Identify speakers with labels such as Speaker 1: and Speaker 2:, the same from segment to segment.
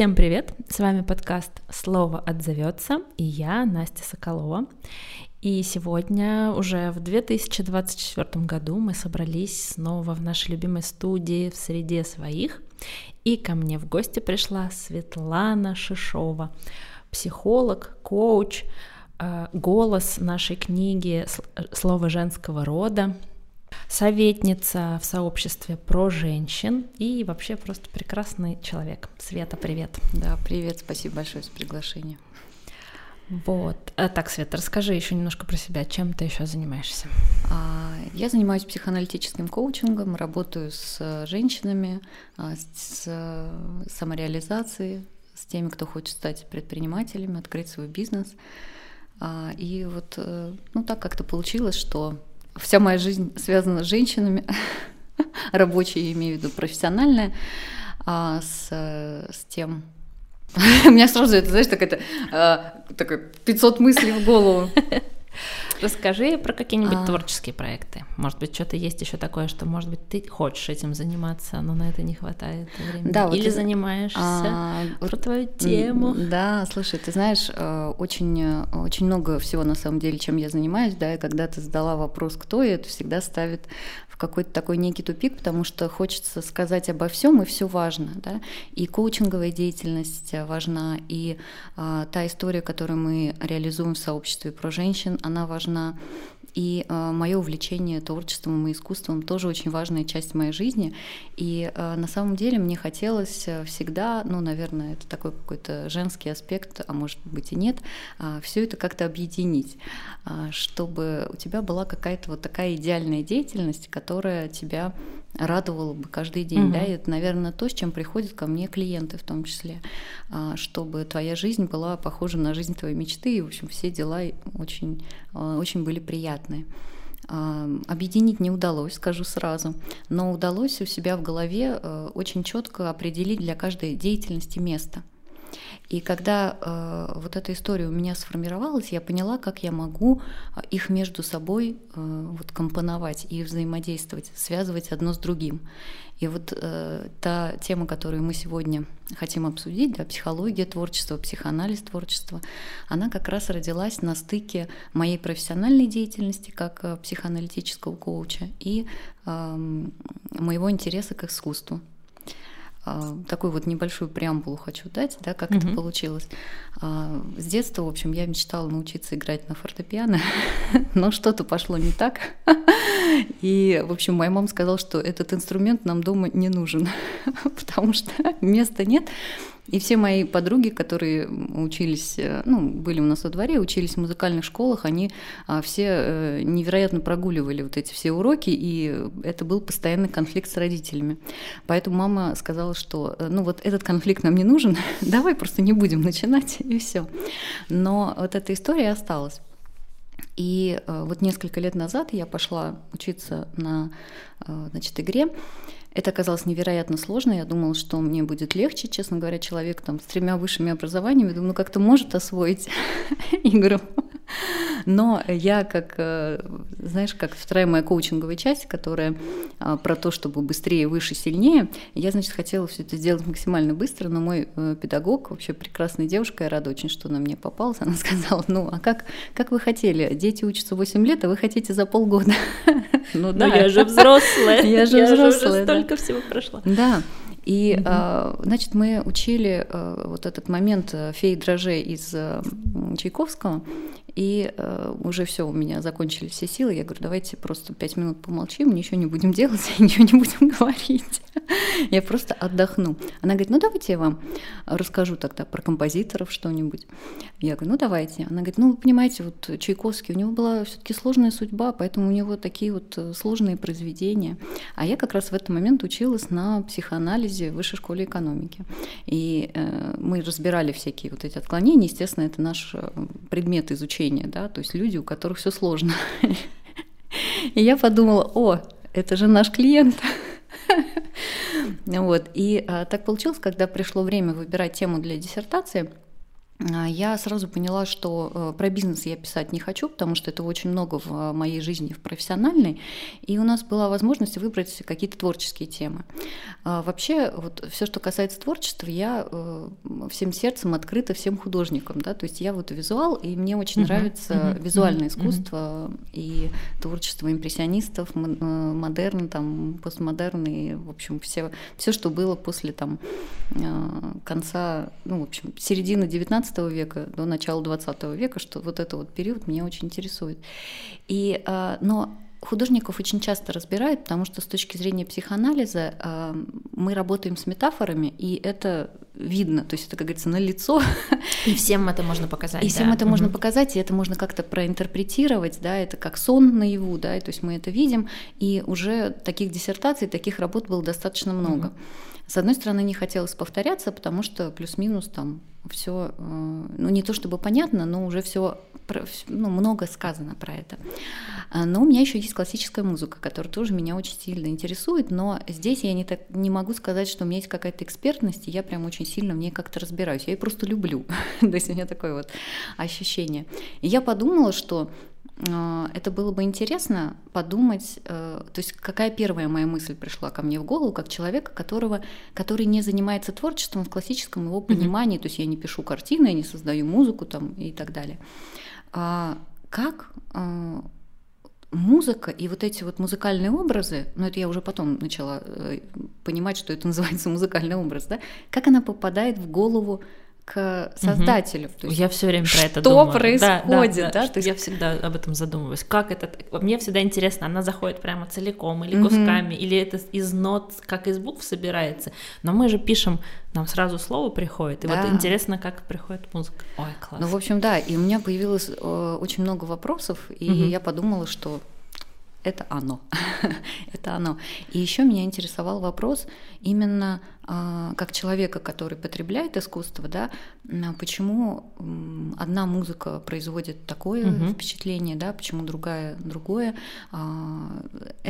Speaker 1: Всем привет! С вами подкаст «Слово отзовется» и я, Настя Соколова. И сегодня, уже в 2024 году, мы собрались снова в нашей любимой студии в среде своих. И ко мне в гости пришла Светлана Шишова, психолог, коуч, э, голос нашей книги «Слово женского рода», советница в сообществе про женщин и вообще просто прекрасный человек. Света, привет.
Speaker 2: Да, привет, спасибо большое за приглашение.
Speaker 1: Вот. А, так, Света, расскажи еще немножко про себя. Чем ты еще занимаешься?
Speaker 2: А, я занимаюсь психоаналитическим коучингом, работаю с женщинами, а, с самореализацией, с теми, кто хочет стать предпринимателями, открыть свой бизнес. И вот, э, ну, так как-то получилось, что вся моя жизнь связана с женщинами, рабочая, имею в виду профессиональная, а с, с тем... У меня сразу это, знаешь, так это, а, такое 500 мыслей в голову.
Speaker 1: Расскажи про какие-нибудь а... творческие проекты. Может быть, что-то есть еще такое, что, может быть, ты хочешь этим заниматься, но на это не хватает времени. Да, Или вот занимаешься а, про вот, твою тему.
Speaker 2: Да, слушай, ты знаешь, э, очень, очень много всего на самом деле, чем я занимаюсь, да, и когда ты задала вопрос, кто я, это всегда ставит какой-то такой некий тупик, потому что хочется сказать обо всем, и все важно. Да? И коучинговая деятельность важна, и а, та история, которую мы реализуем в сообществе про женщин, она важна. И э, мое увлечение творчеством и искусством тоже очень важная часть моей жизни. И э, на самом деле мне хотелось всегда, ну, наверное, это такой какой-то женский аспект, а может быть и нет, э, все это как-то объединить, э, чтобы у тебя была какая-то вот такая идеальная деятельность, которая тебя радовало бы каждый день, угу. да, и это, наверное, то, с чем приходят ко мне клиенты в том числе, а, чтобы твоя жизнь была похожа на жизнь твоей мечты, и, в общем, все дела очень, а, очень были приятные. А, объединить не удалось, скажу сразу, но удалось у себя в голове очень четко определить для каждой деятельности место. И когда э, вот эта история у меня сформировалась, я поняла, как я могу э, их между собой э, вот компоновать и взаимодействовать, связывать одно с другим. И вот э, та тема, которую мы сегодня хотим обсудить, да, психология творчества, психоанализ творчества, она как раз родилась на стыке моей профессиональной деятельности как э, психоаналитического коуча и э, моего интереса к искусству. А, такую вот небольшую преамбулу хочу дать, да, как mm-hmm. это получилось. А, с детства, в общем, я мечтала научиться играть на фортепиано, но что-то пошло не так. И, в общем, моя мама сказала, что этот инструмент нам дома не нужен, потому что места нет. И все мои подруги, которые учились, э, ну, были у нас во дворе, учились в музыкальных школах, они а, все э, невероятно прогуливали вот эти все уроки, и это был постоянный конфликт с родителями. Поэтому мама сказала, что, э, ну, вот этот конфликт нам не нужен, давай просто не будем начинать, и все. Но вот эта история осталась. И вот несколько лет назад я пошла учиться на значит, игре, это оказалось невероятно сложно. Я думала, что мне будет легче, честно говоря, человек там с тремя высшими образованиями, думаю, ну как-то может освоить игру. Но я как, э, знаешь, как вторая моя коучинговая часть, которая а, про то, чтобы быстрее, выше, сильнее, я, значит, хотела все это сделать максимально быстро, но мой э, педагог, вообще прекрасная девушка, я рада очень, что она мне попалась, она сказала, ну, а как, как вы хотели? Дети учатся 8 лет, а вы хотите за полгода.
Speaker 1: Ну да. я же взрослая.
Speaker 2: Я же взрослая.
Speaker 1: Столько всего прошла.
Speaker 2: Да. И, угу. значит, мы учили э, вот этот момент феи дрожжей из Чайковского, и э, уже все, у меня закончились все силы. Я говорю, давайте просто пять минут помолчим, ничего не будем делать, ничего не будем говорить. я просто отдохну. Она говорит, ну давайте я вам расскажу тогда про композиторов что-нибудь. Я говорю, ну давайте. Она говорит, ну вы понимаете, вот Чайковский, у него была все-таки сложная судьба, поэтому у него такие вот э, сложные произведения. А я как раз в этот момент училась на психоанализе в высшей школе экономики. И э, мы разбирали всякие вот эти отклонения. Естественно, это наш э, предмет изучения обучения, да, то есть люди, у которых все сложно. И я подумала, о, это же наш клиент. Вот. И а, так получилось, когда пришло время выбирать тему для диссертации, я сразу поняла, что э, про бизнес я писать не хочу, потому что это очень много в э, моей жизни, в профессиональной. И у нас была возможность выбрать какие-то творческие темы. А, вообще, вот все, что касается творчества, я э, всем сердцем открыта всем художникам. Да? То есть я вот визуал, и мне очень uh-huh, нравится uh-huh, визуальное uh-huh, искусство uh-huh. и творчество импрессионистов, модерн, там, постмодерн, и, в общем, все, все, что было после там, конца, ну, в общем, середины 19 века до начала 20 века, что вот это вот период меня очень интересует. И, а, но художников очень часто разбирают, потому что с точки зрения психоанализа а, мы работаем с метафорами, и это видно, то есть это, как говорится, на лицо.
Speaker 1: И всем это можно показать.
Speaker 2: И да. всем это угу. можно показать, и это можно как-то проинтерпретировать, да, это как сон наяву, да, и то есть мы это видим, и уже таких диссертаций, таких работ было достаточно много. Угу. С одной стороны, не хотелось повторяться, потому что плюс-минус там все, э, ну не то чтобы понятно, но уже все, ну, много сказано про это. А, но у меня еще есть классическая музыка, которая тоже меня очень сильно интересует, но здесь я не, так, не могу сказать, что у меня есть какая-то экспертность, и я прям очень сильно в ней как-то разбираюсь. Я ее просто люблю. то есть у меня такое вот ощущение. И я подумала, что это было бы интересно подумать, э, то есть какая первая моя мысль пришла ко мне в голову, как человека, которого, который не занимается творчеством в классическом его понимании, mm-hmm. то есть я не пишу картины, я не создаю музыку там и так далее. А как а, музыка и вот эти вот музыкальные образы, ну это я уже потом начала э, понимать, что это называется музыкальный образ, да, как она попадает в голову к создателю. Угу.
Speaker 1: То есть, я все время про это
Speaker 2: что
Speaker 1: думаю.
Speaker 2: Что происходит, да? да,
Speaker 1: да? То есть... Я всегда об этом задумываюсь. Как это? Мне всегда интересно, она заходит прямо целиком или кусками, угу. или это из нот, как из букв собирается. Но мы же пишем, нам сразу слово приходит, и да. вот интересно, как приходит музыка. Ой, класс.
Speaker 2: Ну, в общем, да, и у меня появилось э, очень много вопросов, и угу. я подумала, что это оно. это оно. И еще меня интересовал вопрос именно а, как человека, который потребляет искусство, да, почему одна музыка производит такое угу. впечатление, да, почему другая другое. А,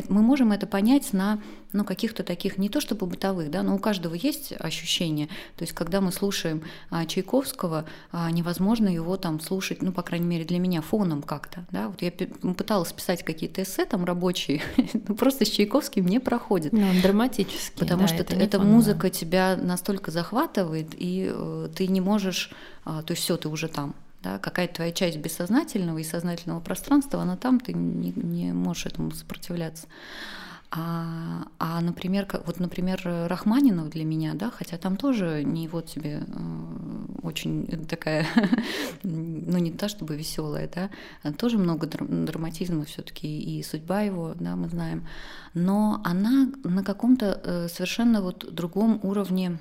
Speaker 2: мы можем это понять на ну, каких-то таких, не то чтобы бытовых, да, но у каждого есть ощущение. То есть, когда мы слушаем а, Чайковского, невозможно его там слушать, ну, по крайней мере, для меня фоном как-то. Да? Вот я пыталась писать какие-то эссе там рабочие, но просто с Чайковским не проходит.
Speaker 1: Ну, драматически.
Speaker 2: Потому да, что это, это музыка тебя настолько захватывает, и э, ты не можешь, э, то есть все, ты уже там. Да, какая-то твоя часть бессознательного и сознательного пространства, она там, ты не, не можешь этому сопротивляться. А, а, например, вот, например, Рахманинов для меня, да, хотя там тоже не вот тебе э, очень такая, ну не та чтобы веселая, да, тоже много драматизма все-таки и судьба его, да, мы знаем, но она на каком-то э, совершенно вот другом уровне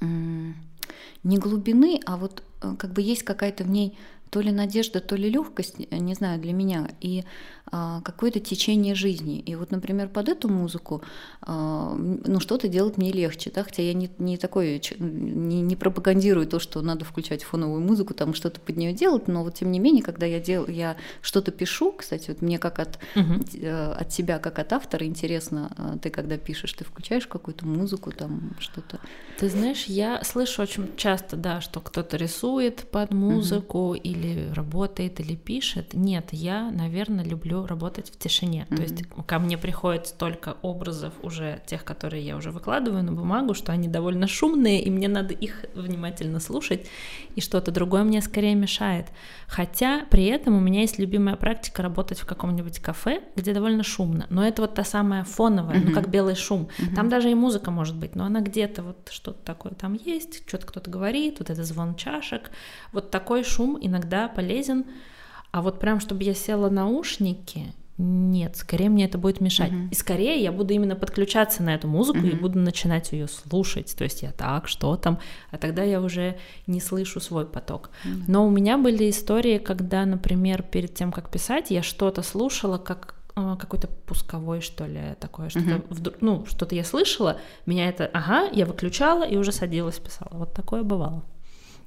Speaker 2: не глубины, а вот э, как бы есть какая-то в ней то ли надежда, то ли легкость, не знаю, для меня. И а, какое-то течение жизни. И вот, например, под эту музыку а, ну, что-то делать мне легче, да, хотя я не, не такой, не, не пропагандирую то, что надо включать фоновую музыку, там что-то под нее делать, но вот тем не менее, когда я дел, я что-то пишу, кстати, вот мне как от, угу. от себя, как от автора интересно, а, ты когда пишешь, ты включаешь какую-то музыку, там что-то.
Speaker 1: Ты знаешь, я слышу очень часто, да, что кто-то рисует под музыку угу. или работает, или пишет. Нет, я, наверное, люблю работать в тишине. Mm-hmm. То есть ко мне приходит столько образов уже тех, которые я уже выкладываю на бумагу, что они довольно шумные, и мне надо их внимательно слушать, и что-то другое мне скорее мешает. Хотя при этом у меня есть любимая практика работать в каком-нибудь кафе, где довольно шумно. Но это вот та самая фоновая, mm-hmm. ну как белый шум. Mm-hmm. Там даже и музыка может быть, но она где-то вот что-то такое там есть, что-то кто-то говорит, вот это звон чашек. Вот такой шум иногда полезен. А вот прям, чтобы я села наушники, нет, скорее мне это будет мешать. Uh-huh. И скорее я буду именно подключаться на эту музыку uh-huh. и буду начинать ее слушать. То есть я так, что там, а тогда я уже не слышу свой поток. Uh-huh. Но у меня были истории, когда, например, перед тем, как писать, я что-то слушала как а, какой-то пусковой, что ли, такое, что-то, uh-huh. вдруг, ну, что-то я слышала, меня это, ага, я выключала и уже садилась, писала. Вот такое бывало.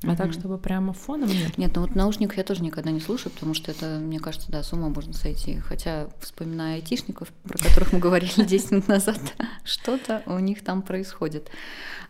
Speaker 1: А так, чтобы прямо фоном нет?
Speaker 2: Нет, ну вот наушников я тоже никогда не слушаю, потому что это, мне кажется, да, с ума можно сойти. Хотя, вспоминая айтишников, про которых мы говорили 10 минут назад, что-то у них там происходит.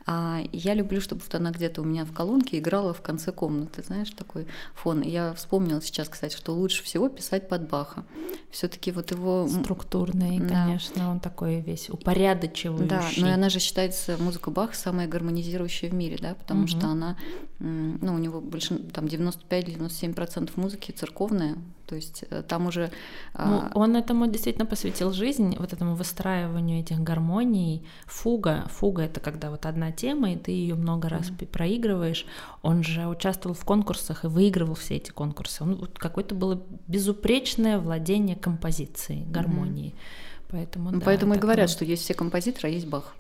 Speaker 2: А я люблю, чтобы вот она где-то у меня в колонке играла в конце комнаты, знаешь, такой фон. Я вспомнила сейчас, кстати, что лучше всего писать под Баха. все таки вот его...
Speaker 1: Структурный, да. конечно, он такой весь упорядочивающий. Да,
Speaker 2: но она же считается, музыка Баха самая гармонизирующая в мире, да, потому угу. что она, ну, у него больше, там, 95-97% музыки церковная, то есть э, там уже...
Speaker 1: Ну, он этому действительно посвятил жизнь, вот этому выстраиванию этих гармоний. Фуга, фуга — это когда вот одна тема, и ты ее много раз mm-hmm. проигрываешь. Он же участвовал в конкурсах и выигрывал все эти конкурсы. Он вот какое-то было безупречное владение композицией, гармонией. Mm-hmm. Поэтому,
Speaker 2: ну,
Speaker 1: да,
Speaker 2: Поэтому и говорят, что есть все композиторы, а есть Бах,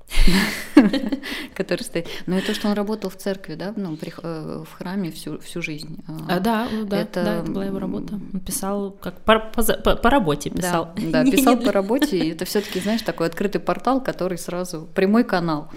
Speaker 2: который стоит. Но и то, что он работал в церкви, да, ну, э, в храме всю, всю жизнь.
Speaker 1: А, да, да, это... да, это была его работа. Он писал как по, по, по, работе писал.
Speaker 2: Да, да писал по работе, и это все-таки, знаешь, такой открытый портал, который сразу прямой канал.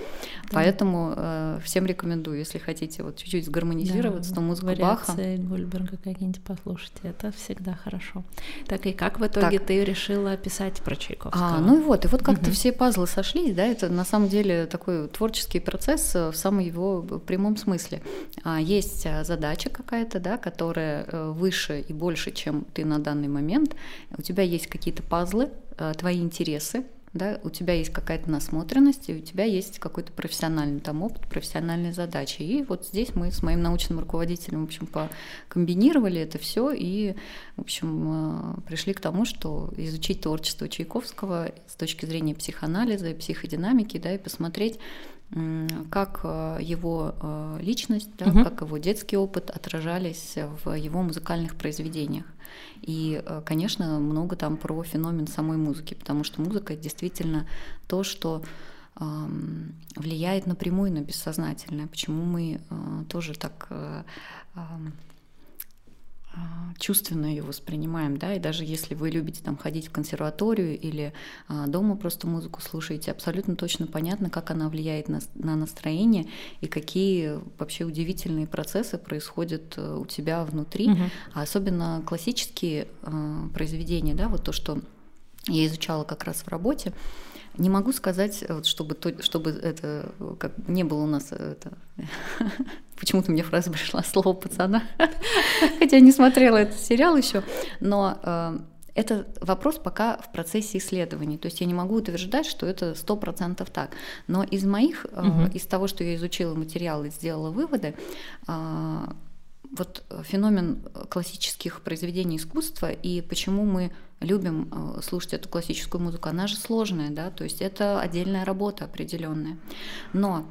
Speaker 2: Поэтому э, всем рекомендую, если хотите вот чуть-чуть сгармонизироваться, да, то музыку Баха.
Speaker 1: Гольберга какие-нибудь послушайте, это всегда хорошо. Так и как в итоге так. ты решила писать про Чайковского?
Speaker 2: А, ну и вот, и вот как-то угу. все пазлы сошлись, да, это на самом деле такой творческий процесс в самом его прямом смысле. А, есть а, задача какая-то, да, которая э, выше и больше, чем ты на данный момент. У тебя есть какие-то пазлы, э, твои интересы, да, у тебя есть какая-то насмотренность, и у тебя есть какой-то профессиональный там опыт, профессиональные задачи. И вот здесь мы с моим научным руководителем, в общем, покомбинировали это все и, в общем, э, пришли к тому, что изучить творчество Чайковского с точки зрения психоанализа и психодинамики, да, и посмотреть, как э, его э, личность, да, угу. как его детский опыт отражались в его музыкальных произведениях. И, э, конечно, много там про феномен самой музыки, потому что музыка действительно то, что влияет напрямую на бессознательное, почему мы тоже так чувственно ее воспринимаем, да, и даже если вы любите там ходить в консерваторию или а, дома просто музыку слушаете, абсолютно точно понятно, как она влияет на, на настроение и какие вообще удивительные процессы происходят э, у тебя внутри, угу. а особенно классические а, произведения, да, вот то, что я изучала как раз в работе, не могу сказать, вот, чтобы, то, чтобы это как не было у нас это. Почему-то мне фраза пришла слово пацана, хотя не смотрела этот сериал еще, но э, это вопрос пока в процессе исследований. То есть я не могу утверждать, что это сто процентов так. Но из моих, угу. из того, что я изучила материалы, сделала выводы, э, вот феномен классических произведений искусства и почему мы любим э, слушать эту классическую музыку, она же сложная, да, то есть это отдельная работа определенная. Но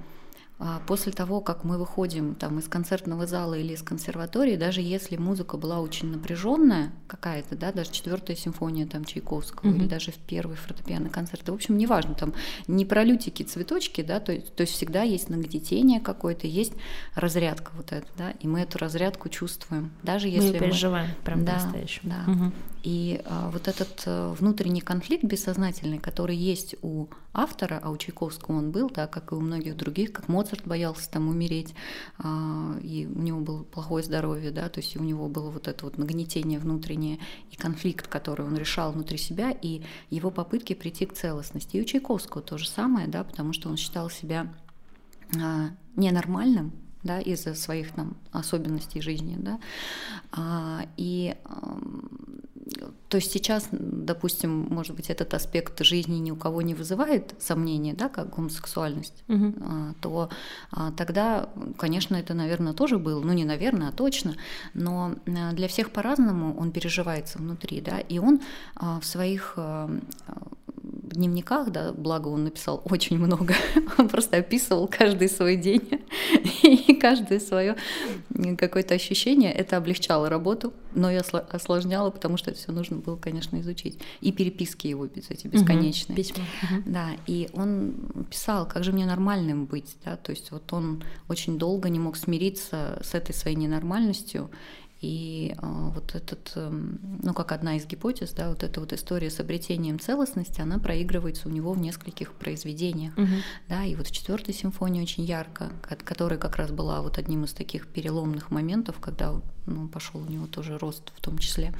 Speaker 2: после того, как мы выходим там из концертного зала или из консерватории, даже если музыка была очень напряженная какая-то, да, даже четвертая симфония там Чайковского mm-hmm. или даже в первый фортепианный концерт, в общем, неважно, там не про лютики, цветочки, да, то, то есть всегда есть нагнетение какое-то, есть разрядка вот эта, да, и мы эту разрядку чувствуем, даже если
Speaker 1: мы переживаем мы... прям
Speaker 2: да,
Speaker 1: настоящем.
Speaker 2: Да. Угу. И а, вот этот а, внутренний конфликт бессознательный, который есть у автора, а у Чайковского он был, да, как и у многих других, как Моцарт боялся там умереть, а, и у него было плохое здоровье, да, то есть у него было вот это вот нагнетение внутреннее и конфликт, который он решал внутри себя, и его попытки прийти к целостности. И у Чайковского то же самое, да, потому что он считал себя а, ненормальным, да, из-за своих там особенностей жизни, да, и то есть сейчас, допустим, может быть, этот аспект жизни ни у кого не вызывает сомнения, да, как гомосексуальность, угу. то а, тогда, конечно, это, наверное, тоже было, ну не наверное, а точно, но а, для всех по-разному он переживается внутри, да, и он в своих дневниках, да, благо он написал очень много, он просто описывал каждый свой день и каждое свое какое-то ощущение. Это облегчало работу, но и осложняло, потому что это все нужно было, конечно, изучить. И переписки его эти бесконечные.
Speaker 1: Угу, письма.
Speaker 2: Угу. Да, и он писал, как же мне нормальным быть, да, то есть вот он очень долго не мог смириться с этой своей ненормальностью, И э, вот этот, э, ну как одна из гипотез, да, вот эта вот история с обретением целостности, она проигрывается у него в нескольких произведениях, угу. да, и вот в четвертой симфонии очень ярко, которая как раз была вот одним из таких переломных моментов, когда ну, пошел у него тоже рост в том числе.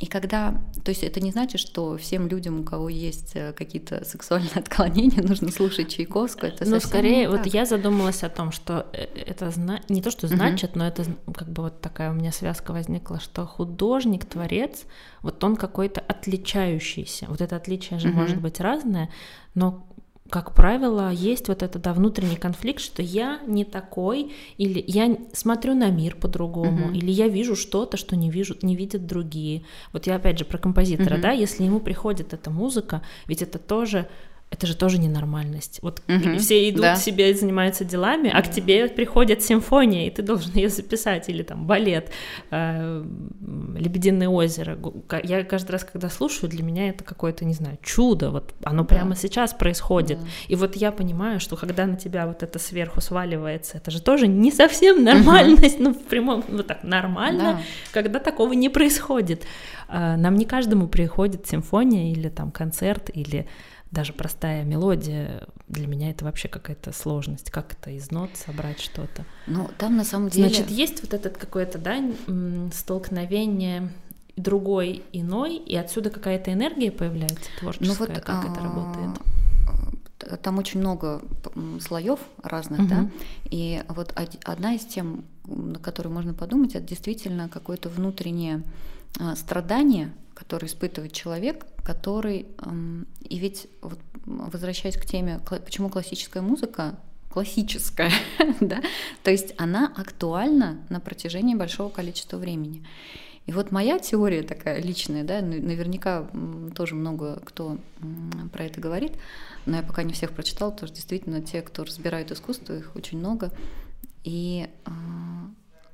Speaker 2: И когда, то есть это не значит, что всем людям, у кого есть э, какие-то сексуальные отклонения, нужно слушать Чайковскую. Это
Speaker 1: ну, скорее, вот я задумалась о том, что э, это зна... не то, что значит, угу. но это как бы вот такая у меня связка возникла, что художник, творец, вот он какой-то отличающийся. Вот это отличие же угу. может быть разное, но как правило, есть вот этот да, внутренний конфликт, что я не такой, или я смотрю на мир по-другому, uh-huh. или я вижу что-то, что не вижу, не видят другие. Вот я опять же про композитора, uh-huh. да, если ему приходит эта музыка, ведь это тоже это же тоже ненормальность. Вот угу, все идут да. себе занимаются делами, а к тебе приходит симфония, и ты должен ее записать, или там балет, э, Лебединое озеро. Я каждый раз, когда слушаю, для меня это какое-то, не знаю, чудо. Вот оно да. прямо сейчас происходит. Да. И вот я понимаю, что когда на тебя вот это сверху сваливается, это же тоже не совсем нормальность, угу. ну в прямом, вот так нормально, да. когда такого не происходит. Э, нам не каждому приходит симфония или там концерт или даже простая мелодия, для меня это вообще какая-то сложность. Как это из нот собрать что-то?
Speaker 2: Ну, там на самом деле...
Speaker 1: Значит, есть вот этот какое-то, да, столкновение другой иной, и отсюда какая-то энергия появляется творческая. Ну, вот, как это работает?
Speaker 2: Там очень много слоев разных, угу. да, и вот одна из тем, на которую можно подумать, это действительно какое-то внутреннее а, страдание, которое испытывает человек, который... И ведь, вот, возвращаясь к теме, почему классическая музыка классическая, да, то есть она актуальна на протяжении большого количества времени. И вот моя теория такая личная, да, наверняка тоже много кто про это говорит, но я пока не всех прочитала, потому что действительно те, кто разбирают искусство, их очень много. И а,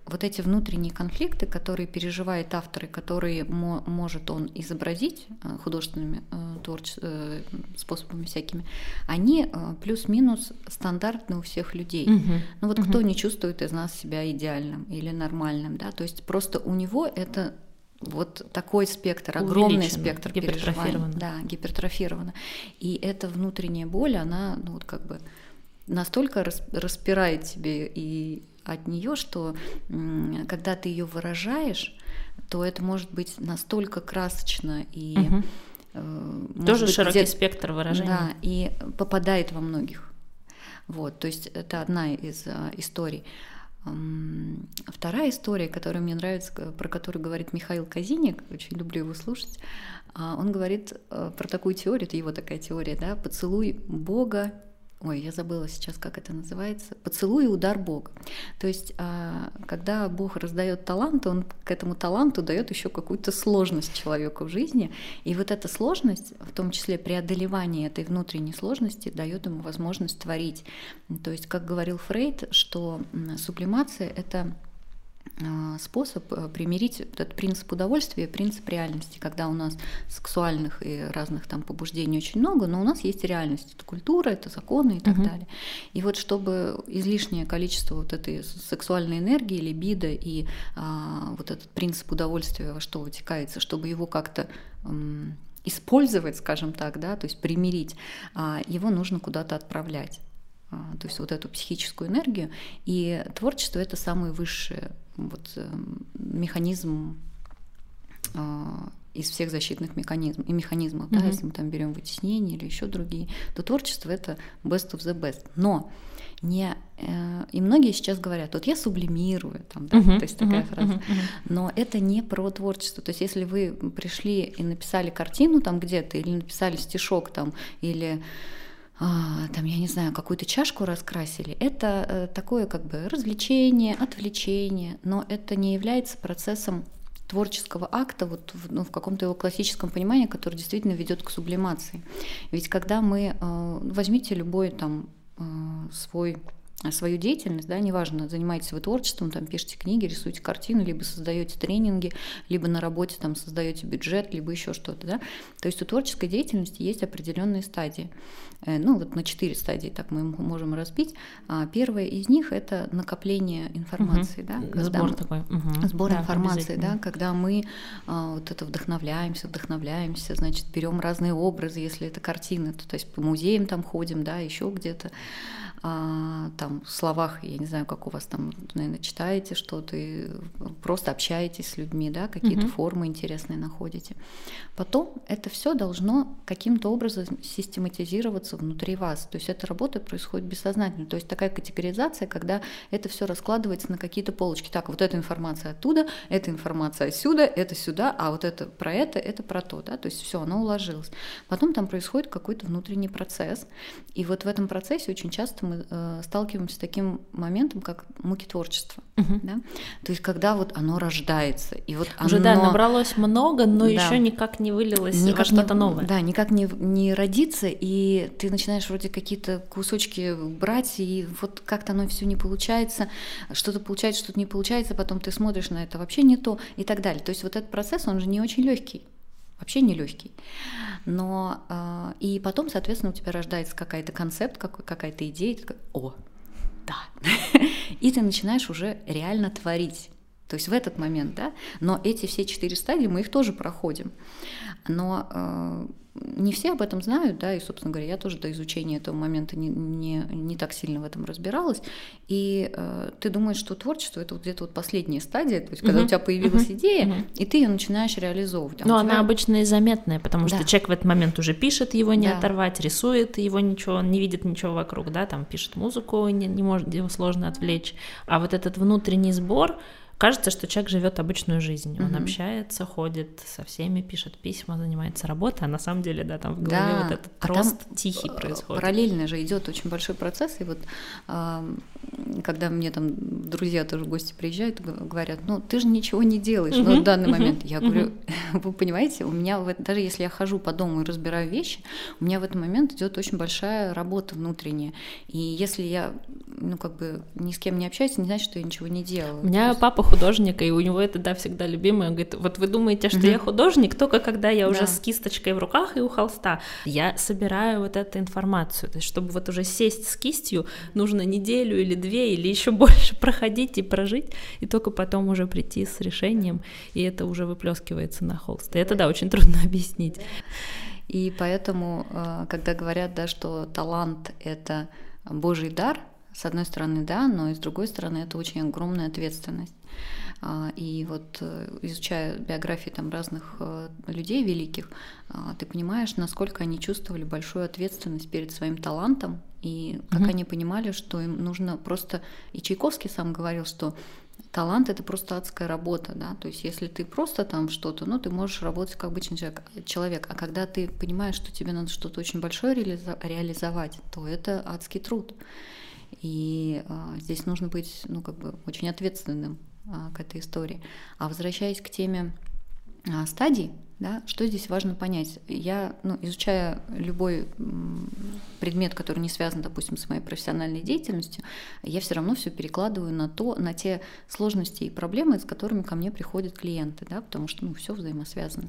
Speaker 2: вот эти внутренние конфликты, которые переживает автор и которые мо может он изобразить э, художественными э, творче э, способами всякими, они плюс-минус стандартны у всех людей. Угу. Ну вот угу. кто не чувствует из нас себя идеальным или нормальным, да, то есть просто у него это вот такой спектр, огромный спектр переживаний. Да, гипертрофировано. И эта внутренняя боль, она, ну вот как бы настолько распирает тебе и от нее, что когда ты ее выражаешь, то это может быть настолько красочно и угу.
Speaker 1: тоже быть, широкий где... спектр выражения.
Speaker 2: Да, и попадает во многих. Вот, то есть это одна из а, историй. Вторая история, которая мне нравится, про которую говорит Михаил Казиник, очень люблю его слушать, а, он говорит э, про такую теорию, это его такая теория, да, поцелуй Бога ой, я забыла сейчас, как это называется, поцелуй и удар Бога. То есть, а, когда Бог раздает талант, он к этому таланту дает еще какую-то сложность человеку в жизни, и вот эта сложность, в том числе преодолевание этой внутренней сложности, дает ему возможность творить. То есть, как говорил Фрейд, что сублимация — это способ э, примирить этот принцип удовольствия и принцип реальности, когда у нас сексуальных и разных там побуждений очень много, но у нас есть реальность, это культура, это законы и так угу. далее. И вот чтобы излишнее количество вот этой сексуальной энергии, либидо и а, вот этот принцип удовольствия во что вытекается, чтобы его как-то использовать, скажем так, да, то есть примирить, а, его нужно куда-то отправлять. А, то есть вот эту психическую энергию. И творчество это самый высший вот, эм, механизм а, из всех защитных механизмов и механизмов, mm-hmm. да, если мы там берем вытеснение или еще другие, то творчество это best of the best. Но не э, и многие сейчас говорят, вот я сублимирую, там, да, uh-huh, то есть такая uh-huh, фраза, uh-huh, uh-huh. но это не про творчество. То есть если вы пришли и написали картину там где-то или написали стишок там или там, я не знаю, какую-то чашку раскрасили, это э, такое как бы развлечение, отвлечение, но это не является процессом творческого акта вот в, ну, в каком-то его классическом понимании, который действительно ведет к сублимации. Ведь когда мы э, возьмите любой там э, свой свою деятельность, да, неважно, занимаетесь вы творчеством, там пишете книги, рисуете картины, либо создаете тренинги, либо на работе там создаете бюджет, либо еще что-то, да. То есть у творческой деятельности есть определенные стадии. Э, ну, вот на четыре стадии так мы можем разбить. А первая из них это накопление информации, угу. да.
Speaker 1: Когда сбор мы, такой. Угу.
Speaker 2: Сбор да, информации, да, когда мы а, вот это вдохновляемся, вдохновляемся, значит, берем разные образы, если это картины, то, то есть по музеям там ходим, да, еще где-то а, там словах, я не знаю, как у вас там, наверное, читаете что-то, и просто общаетесь с людьми, да, какие-то угу. формы интересные находите. Потом это все должно каким-то образом систематизироваться внутри вас. То есть эта работа происходит бессознательно. То есть такая категоризация, когда это все раскладывается на какие-то полочки. Так, вот эта информация оттуда, эта информация отсюда, это сюда, а вот это про это, это про то, да, то есть все, оно уложилось. Потом там происходит какой-то внутренний процесс, и вот в этом процессе очень часто мы э, сталкиваемся с таким моментом, как муки творчества. Угу. Да? То есть когда вот оно рождается, и вот
Speaker 1: Уже
Speaker 2: оно...
Speaker 1: да, набралось много, но да. еще никак не вылилось никак во что-то
Speaker 2: не,
Speaker 1: новое.
Speaker 2: Да, никак не, не родится, и ты начинаешь вроде какие-то кусочки брать, и вот как-то оно все не получается, что-то получается, что-то не получается, потом ты смотришь на это вообще не то, и так далее. То есть вот этот процесс, он же не очень легкий вообще не легкий. Но э, и потом, соответственно, у тебя рождается какая-то концепт, какая-то идея, и ты такой, о, да. и ты начинаешь уже реально творить. То есть в этот момент, да. Но эти все четыре стадии мы их тоже проходим. Но э, не все об этом знают, да, и, собственно говоря, я тоже до изучения этого момента не, не, не так сильно в этом разбиралась. И э, ты думаешь, что творчество это вот где-то вот последняя стадия, то есть когда uh-huh. у тебя появилась uh-huh. идея, uh-huh. и ты ее начинаешь реализовывать.
Speaker 1: А Но тебя... она обычно и заметная, потому да. что человек в этот момент уже пишет, его не да. оторвать, рисует, его ничего, он не видит ничего вокруг, да, там пишет музыку, не, не может, его сложно отвлечь. А вот этот внутренний сбор, Кажется, что человек живет обычную жизнь. Он угу. общается, ходит со всеми, пишет письма, занимается работой, а на самом деле, да, там в голове да, вот этот а рост тихий происходит.
Speaker 2: Параллельно же идет очень большой процесс, и вот когда мне там друзья тоже в гости приезжают, говорят, ну ты же ничего не делаешь, ну в данный момент. Я говорю, вы понимаете, у меня в, даже если я хожу по дому и разбираю вещи, у меня в этот момент идет очень большая работа внутренняя. И если я, ну как бы ни с кем не общаюсь, не значит, что я ничего не делаю.
Speaker 1: У меня папа художник, и у него это, да, всегда любимое. Он говорит, вот вы думаете, что mm-hmm. я художник, только когда я уже да. с кисточкой в руках и у холста. Я собираю вот эту информацию. То есть, чтобы вот уже сесть с кистью, нужно неделю или две, или еще больше проходить и прожить, и только потом уже прийти с решением, и это уже выплескивается на холст. И это, да, очень трудно объяснить.
Speaker 2: И поэтому, э, когда говорят, да, что талант — это Божий дар, с одной стороны, да, но и с другой стороны, это очень огромная ответственность. А, и вот э, изучая биографии там разных э, людей великих, а, ты понимаешь, насколько они чувствовали большую ответственность перед своим талантом, и как угу. они понимали, что им нужно просто... И Чайковский сам говорил, что талант это просто адская работа, да, то есть если ты просто там что-то, ну, ты можешь работать как обычный человек, человек, а когда ты понимаешь, что тебе надо что-то очень большое реализовать, то это адский труд. И а, здесь нужно быть, ну, как бы очень ответственным к этой истории. А возвращаясь к теме а, стадий, да, что здесь важно понять? Я, ну, изучая любой предмет, который не связан, допустим, с моей профессиональной деятельностью, я все равно все перекладываю на то, на те сложности и проблемы, с которыми ко мне приходят клиенты, да, потому что ну, все взаимосвязано.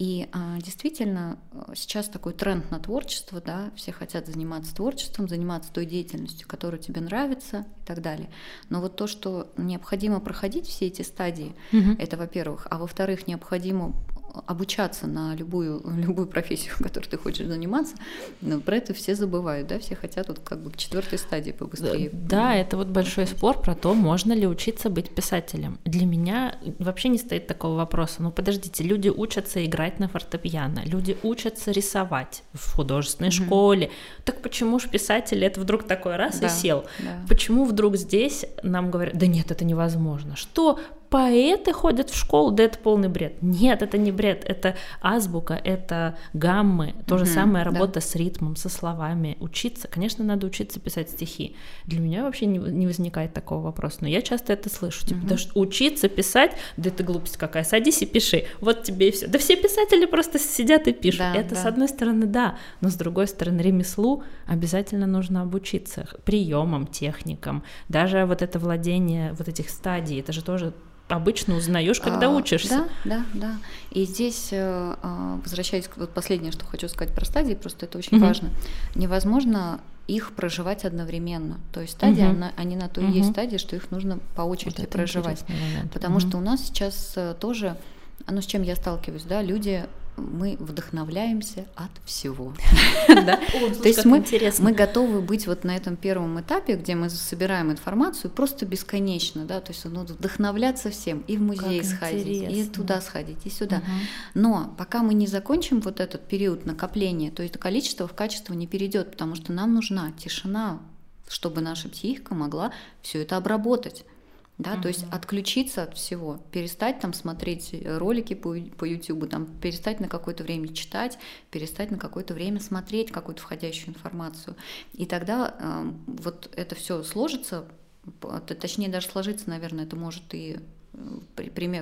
Speaker 2: И а, действительно э, сейчас такой тренд на творчество, да, все хотят заниматься творчеством, заниматься той деятельностью, которая тебе нравится и так далее. Но вот то, что необходимо проходить все эти стадии, угу. это во-первых, а во-вторых, необходимо обучаться на любую, любую профессию, которой ты хочешь заниматься, но про это все забывают, да, все хотят вот как бы к четвертой стадии побыстрее.
Speaker 1: Да, это вот большой спор про то, можно ли учиться быть писателем. Для меня вообще не стоит такого вопроса. Ну подождите, люди учатся играть на фортепиано, люди учатся рисовать в художественной mm-hmm. школе. Так почему же писатель это вдруг такой раз да, и сел? Да. Почему вдруг здесь нам говорят, да нет, это невозможно. Что поэты ходят в школу, да это полный бред. Нет, это не бред, это азбука, это гаммы, то же самое работа да. с ритмом, со словами. Учиться, конечно, надо учиться писать стихи. Для меня вообще не, не возникает такого вопроса, но я часто это слышу. Типа, да учиться писать, да это глупость какая, садись и пиши, вот тебе и все. Да все писатели просто сидят и пишут. Да, это да. с одной стороны да, но с другой стороны ремеслу обязательно нужно обучиться приемам, техникам, даже вот это владение вот этих стадий, это же тоже обычно узнаешь, когда а, учишься.
Speaker 2: Да, да, да. И здесь, э, а, возвращаясь к вот последнее, что хочу сказать про стадии, просто это очень mm-hmm. важно. Невозможно их проживать одновременно. То есть стадии, угу. она, они на то и угу. есть стадии, что их нужно по очереди вот проживать. Потому угу. что у нас сейчас э, тоже, ну с чем я сталкиваюсь, да, люди мы вдохновляемся от всего. То есть мы, готовы быть вот на этом первом этапе, где мы собираем информацию просто бесконечно, да, то есть ну, вдохновляться всем, и в музей сходить, и туда сходить, и сюда. Но пока мы не закончим вот этот период накопления, то есть количество в качество не перейдет, потому что нам нужна тишина, чтобы наша психика могла все это обработать да, mm то есть отключиться от всего, перестать там смотреть ролики по, по YouTube, там, перестать на какое-то время читать, перестать на какое-то время смотреть какую-то входящую информацию. И тогда э, вот это все сложится, точнее даже сложиться, наверное, это может и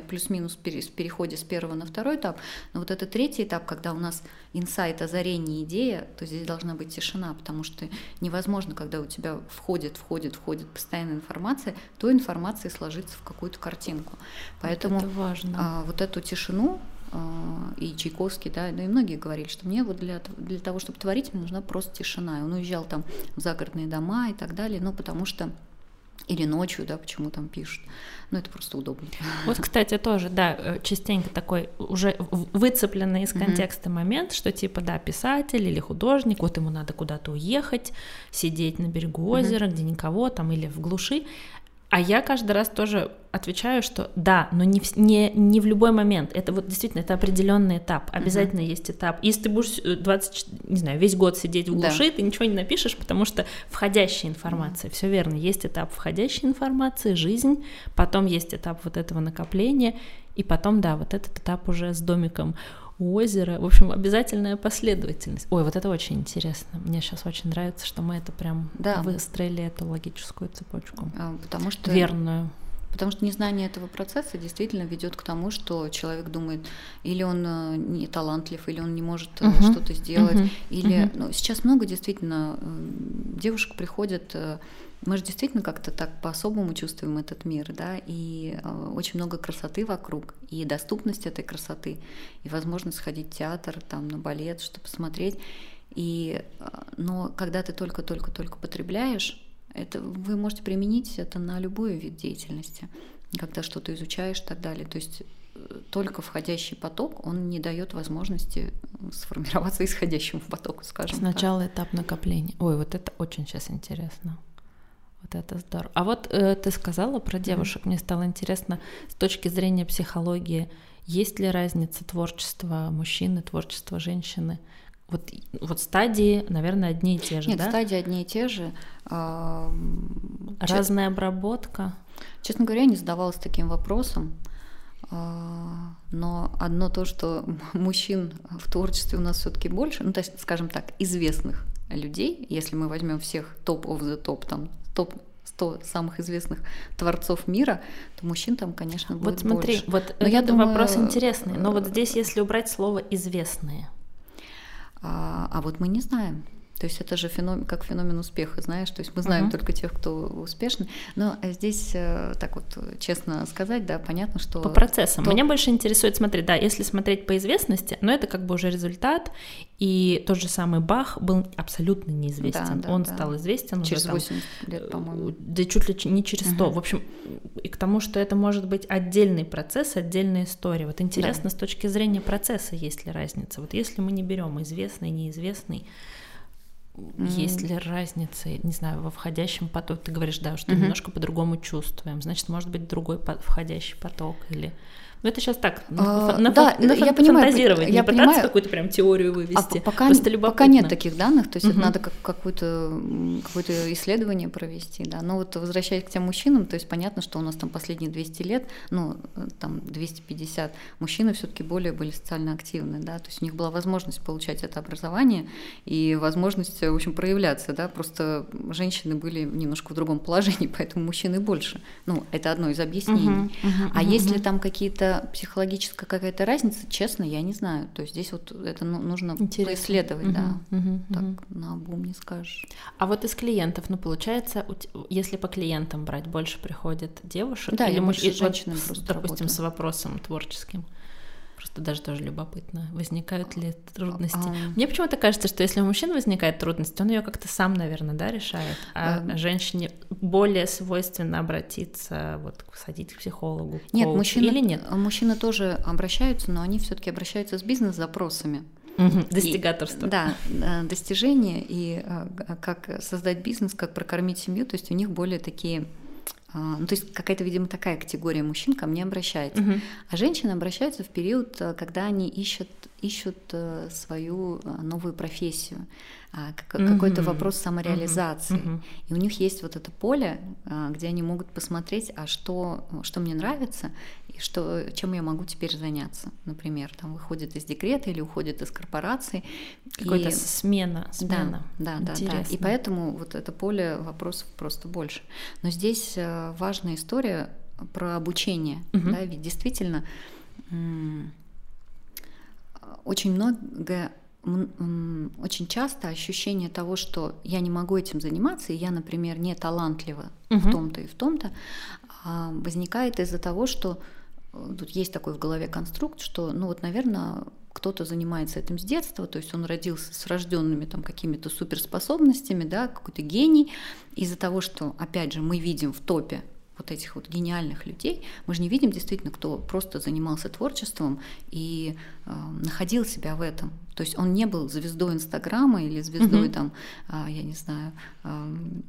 Speaker 2: плюс-минус в переходе с первого на второй этап. Но вот это третий этап, когда у нас инсайт, озарение, идея, то здесь должна быть тишина, потому что невозможно, когда у тебя входит, входит, входит постоянная информация, то информация сложится в какую-то картинку. Поэтому вот, важно. А, вот эту тишину а, и Чайковский, да, ну и многие говорили, что мне вот для, для того, чтобы творить, мне нужна просто тишина. И он уезжал там в загородные дома и так далее, ну потому что или ночью, да, почему там пишут. Ну, это просто удобно.
Speaker 1: Вот, кстати, тоже, да, э, частенько такой уже выцепленный из контекста mm-hmm. момент, что типа, да, писатель или художник, вот ему надо куда-то уехать, сидеть на берегу озера, mm-hmm. где никого там, или в глуши, а я каждый раз тоже отвечаю, что да, но не в, не, не в любой момент. Это вот действительно это определенный этап. Обязательно uh-huh. есть этап. Если ты будешь 20, э, не знаю, весь год сидеть в глуши, да. ты ничего не напишешь, потому что входящая информация. Uh-huh. Все верно. Есть этап входящей информации, жизнь, потом есть этап вот этого накопления, и потом, да, вот этот этап уже с домиком у озера. В общем, обязательная последовательность. Ой, вот это очень интересно. Мне сейчас очень нравится, что мы это прям да. выстроили эту логическую цепочку.
Speaker 2: А, потому что
Speaker 1: верную.
Speaker 2: Потому что незнание этого процесса действительно ведет к тому, что человек думает, или он э, не талантлив, или он не может uh-huh. что-то сделать, uh-huh. или uh-huh. Ну, сейчас много действительно э, девушек приходят мы же действительно как-то так по-особому чувствуем этот мир, да, и э, очень много красоты вокруг, и доступность этой красоты, и возможность сходить в театр, там, на балет, что посмотреть. И, э, но когда ты только-только-только потребляешь, это вы можете применить это на любой вид деятельности, когда что-то изучаешь и так далее. То есть э, только входящий поток, он не дает возможности сформироваться исходящему потоку, скажем
Speaker 1: Сначала
Speaker 2: так.
Speaker 1: этап накопления. Ой, вот это очень сейчас интересно. Вот это здорово. А вот э, ты сказала про девушек, мне стало интересно с точки зрения психологии, есть ли разница творчества мужчины, творчества женщины? Вот, вот стадии, наверное, одни и те же,
Speaker 2: Нет,
Speaker 1: да?
Speaker 2: стадии одни и те же.
Speaker 1: А, Разная обработка.
Speaker 2: Честно говоря, я не задавалась таким вопросом. А, но одно то, что мужчин в творчестве у нас все-таки больше, ну, то есть, скажем так, известных людей, если мы возьмем всех топ of the топ, там топ-100 самых известных творцов мира, то мужчин там, конечно, будет
Speaker 1: Вот смотри,
Speaker 2: больше.
Speaker 1: вот но я думаю, вопрос интересный, но вот здесь, если убрать слово «известные»,
Speaker 2: а, а вот мы не знаем. То есть это же феномен, как феномен успеха, знаешь, то есть мы знаем uh-huh. только тех, кто успешный. Но здесь, э, так вот, честно сказать, да, понятно, что...
Speaker 1: По процессам. То... Меня больше интересует, смотри, да, если смотреть по известности, но это как бы уже результат, и тот же самый Бах был абсолютно неизвестен. Да, да, Он да. стал известен
Speaker 2: через
Speaker 1: уже
Speaker 2: 80 там, лет, по-моему.
Speaker 1: Да чуть ли не через 100. Uh-huh. В общем, и к тому, что это может быть отдельный процесс, отдельная история. Вот интересно да. с точки зрения процесса, есть ли разница. Вот если мы не берем известный, неизвестный, есть ли разница, не знаю, во входящем потоке? Ты говоришь, да, что mm-hmm. немножко по-другому чувствуем. Значит, может быть другой входящий поток или Ну это сейчас так,
Speaker 2: А,
Speaker 1: на,
Speaker 2: да,
Speaker 1: на,
Speaker 2: я понимаю, я
Speaker 1: не пытаться
Speaker 2: понимаю.
Speaker 1: какую-то прям теорию
Speaker 2: А
Speaker 1: вывести.
Speaker 2: пока,
Speaker 1: Просто
Speaker 2: пока
Speaker 1: любопытно.
Speaker 2: нет таких данных, то есть это
Speaker 1: Мгм.
Speaker 2: надо как, какое-то, какое-то исследование провести, да. Но вот возвращаясь к тем мужчинам, то есть понятно, что у нас там последние 200 лет, ну, э, там 250, мужчины все таки более были социально активны, да, то есть у них была возможность получать это образование и возможность, в общем, проявляться, да, просто женщины были немножко в другом положении, поэтому мужчины больше. Ну, это одно из объяснений.
Speaker 1: Мгм, мгм,
Speaker 2: А
Speaker 1: мгм,
Speaker 2: есть ли
Speaker 1: мгм.
Speaker 2: там какие-то психологическая какая-то разница, честно, я не знаю. То есть здесь вот это ну, нужно
Speaker 1: Интересно.
Speaker 2: поисследовать, да.
Speaker 1: Мгм, мгм,
Speaker 2: Так
Speaker 1: мгм.
Speaker 2: на обум не скажешь.
Speaker 1: А вот из клиентов, ну получается, если по клиентам брать, больше приходит девушек?
Speaker 2: Да,
Speaker 1: или
Speaker 2: я
Speaker 1: муж-
Speaker 2: больше
Speaker 1: и вот допустим,
Speaker 2: работаю.
Speaker 1: с вопросом творческим. Просто даже тоже любопытно, возникают ли трудности.
Speaker 2: А,
Speaker 1: Мне почему-то кажется, что если у мужчин возникает трудность, он ее как-то сам, наверное, да, решает. А
Speaker 2: Эм.
Speaker 1: женщине более свойственно обратиться, вот, сходить к психологу, к
Speaker 2: Нет,
Speaker 1: коучу,
Speaker 2: мужчины,
Speaker 1: или нет?
Speaker 2: мужчины тоже обращаются, но они все-таки обращаются с бизнес-запросами.
Speaker 1: Достигаторство.
Speaker 2: Да, э, достижения и э, как создать бизнес, как прокормить семью, то есть у них более такие, ну то есть какая-то, видимо, такая категория мужчин ко мне обращается.
Speaker 1: Мгм.
Speaker 2: А женщины обращаются в период, э, когда они ищут, ищут э, свою э, новую профессию, а, как- какой-то
Speaker 1: Мгм.
Speaker 2: вопрос самореализации.
Speaker 1: Мгм.
Speaker 2: И у них есть вот это поле, а, где они могут посмотреть, а что, что мне нравится, и что, чем я могу теперь заняться. Например, там выходит из декрета или уходит из корпорации.
Speaker 1: Какая-то
Speaker 2: и-
Speaker 1: смена, смена.
Speaker 2: да, да, да, да. И поэтому вот это поле вопросов просто больше. Но здесь э, важная история про обучение.
Speaker 1: Мгм.
Speaker 2: Да, ведь действительно очень много, очень часто ощущение того, что я не могу этим заниматься, и я, например, не талантлива в
Speaker 1: Мгм.
Speaker 2: том-то и в том-то, а, возникает из-за того, что тут есть такой в голове конструкт, что, ну вот, наверное, кто-то занимается этим с детства, то есть он родился с рожденными там какими-то суперспособностями, да, какой-то гений. Из-за того, что, опять же, мы видим в топе вот этих вот гениальных людей, мы же не видим действительно, кто просто занимался творчеством и э, находил себя в этом. То есть он не был звездой Инстаграма или звездой
Speaker 1: Мгм.
Speaker 2: там, а, я не знаю, ам,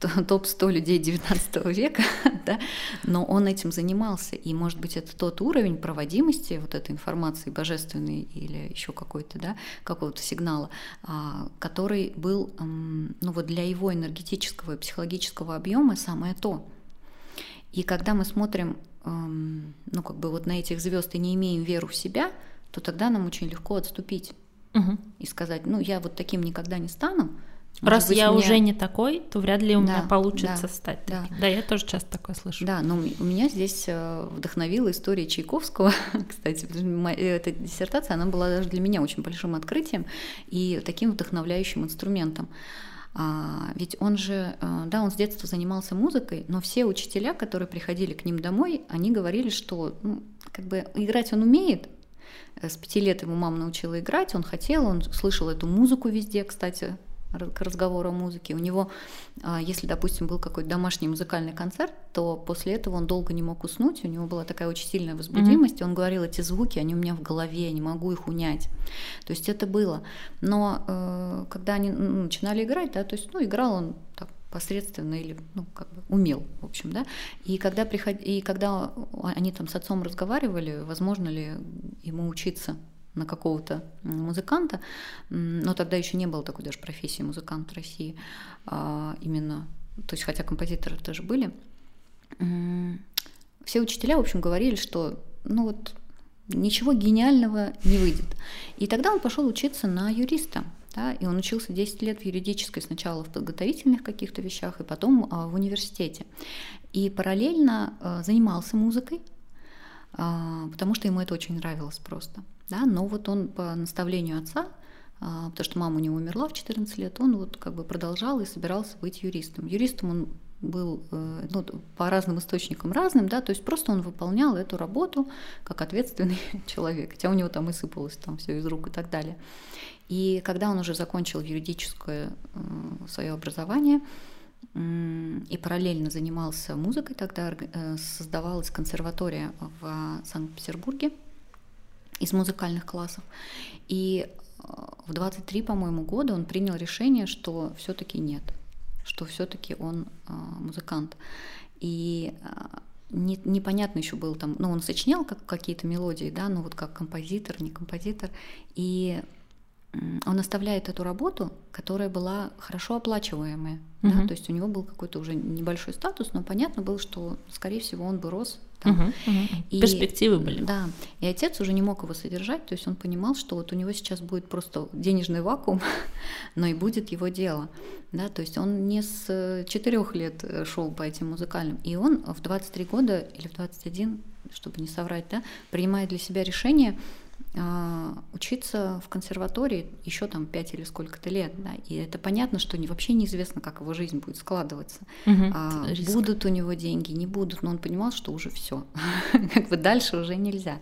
Speaker 2: т- топ-100 людей 19 века, да, но он этим занимался. И, может быть, это тот уровень проводимости вот этой информации божественной или еще какой-то, да, какого-то сигнала, а, который был, ам, ну вот для его энергетического и психологического объема самое то. И когда мы смотрим, ам, ну как бы вот на этих звезд и не имеем веру в себя, то тогда нам очень легко отступить
Speaker 1: Мгм.
Speaker 2: и сказать, ну я вот таким никогда не стану. Может
Speaker 1: Раз
Speaker 2: быть,
Speaker 1: я
Speaker 2: мне-
Speaker 1: уже не такой, то вряд ли у меня
Speaker 2: Да,
Speaker 1: получится
Speaker 2: да,
Speaker 1: стать
Speaker 2: да.
Speaker 1: таким. Да, я тоже часто такое слышу.
Speaker 2: Да, но у меня здесь э, вдохновила история Чайковского, кстати, моя- эта диссертация, она была даже для меня очень большим открытием и таким вдохновляющим инструментом. А, ведь он же, э, да, он с детства занимался музыкой, но все учителя, которые приходили к ним домой, они говорили, что ну, как бы играть он умеет. Э, С пяти лет ему мама научила играть, он хотел, он слышал эту музыку везде, кстати, к разговору о музыке. У него, а, если, допустим, был какой-то домашний музыкальный концерт, то после этого он долго не мог уснуть, у него была такая очень сильная возбудимость, и он говорил, эти звуки, они у меня в голове, я не могу их унять. То есть это было. Но э, когда они начинали играть, да, то есть, ну, играл он так посредственно или, ну, как бы умел, в общем, да. И когда, приход... и когда они там с отцом разговаривали, возможно ли ему учиться на какого-то музыканта, но тогда еще не было такой даже профессии музыкант России, а, именно, то есть хотя композиторы тоже были, все учителя, в общем, говорили, что, ну вот, ничего гениального не выйдет. И тогда он пошел учиться на юриста. Да, и он учился 10 лет в юридической, сначала в подготовительных каких-то вещах, и потом а, в университете. И параллельно а, занимался музыкой, потому что ему это очень нравилось просто. Да? Но вот он по наставлению отца, а, потому что мама у него умерла в 14 лет, он вот как бы продолжал и собирался быть юристом. Юристом он был э, ну, по разным источникам разным, да, то есть просто он выполнял эту работу как ответственный человек, хотя у него там и сыпалось там все из рук и так далее. И когда он уже закончил юридическое э, свое образование и параллельно занимался музыкой, тогда э, создавалась консерватория в Санкт-Петербурге из музыкальных классов. И э, в 23, по-моему, года он принял решение, что все-таки нет, что все-таки он э, музыкант. И э, не, непонятно еще был там, ну, он сочинял как, какие-то мелодии, да, ну, вот как композитор, не композитор, и он оставляет эту работу, которая была хорошо оплачиваемая. Uh-huh. Да? То есть у него был какой-то уже небольшой статус, но понятно было, что, скорее всего, он бы рос там.
Speaker 1: Uh-huh. Uh-huh. И, Перспективы были.
Speaker 2: Да. И отец уже не мог его содержать, то есть он понимал, что вот у него сейчас будет просто денежный вакуум, но и будет его дело. Да? То есть он не с четырех лет э, шел по этим музыкальным. И он в 23 года или в 21, чтобы не соврать, да, принимает для себя решение учиться в консерватории еще там пять или сколько-то лет, да, и это понятно, что не, вообще неизвестно, как его жизнь будет складываться, угу, а, будут у него деньги, не будут, но он понимал, что уже все, как бы дальше уже нельзя,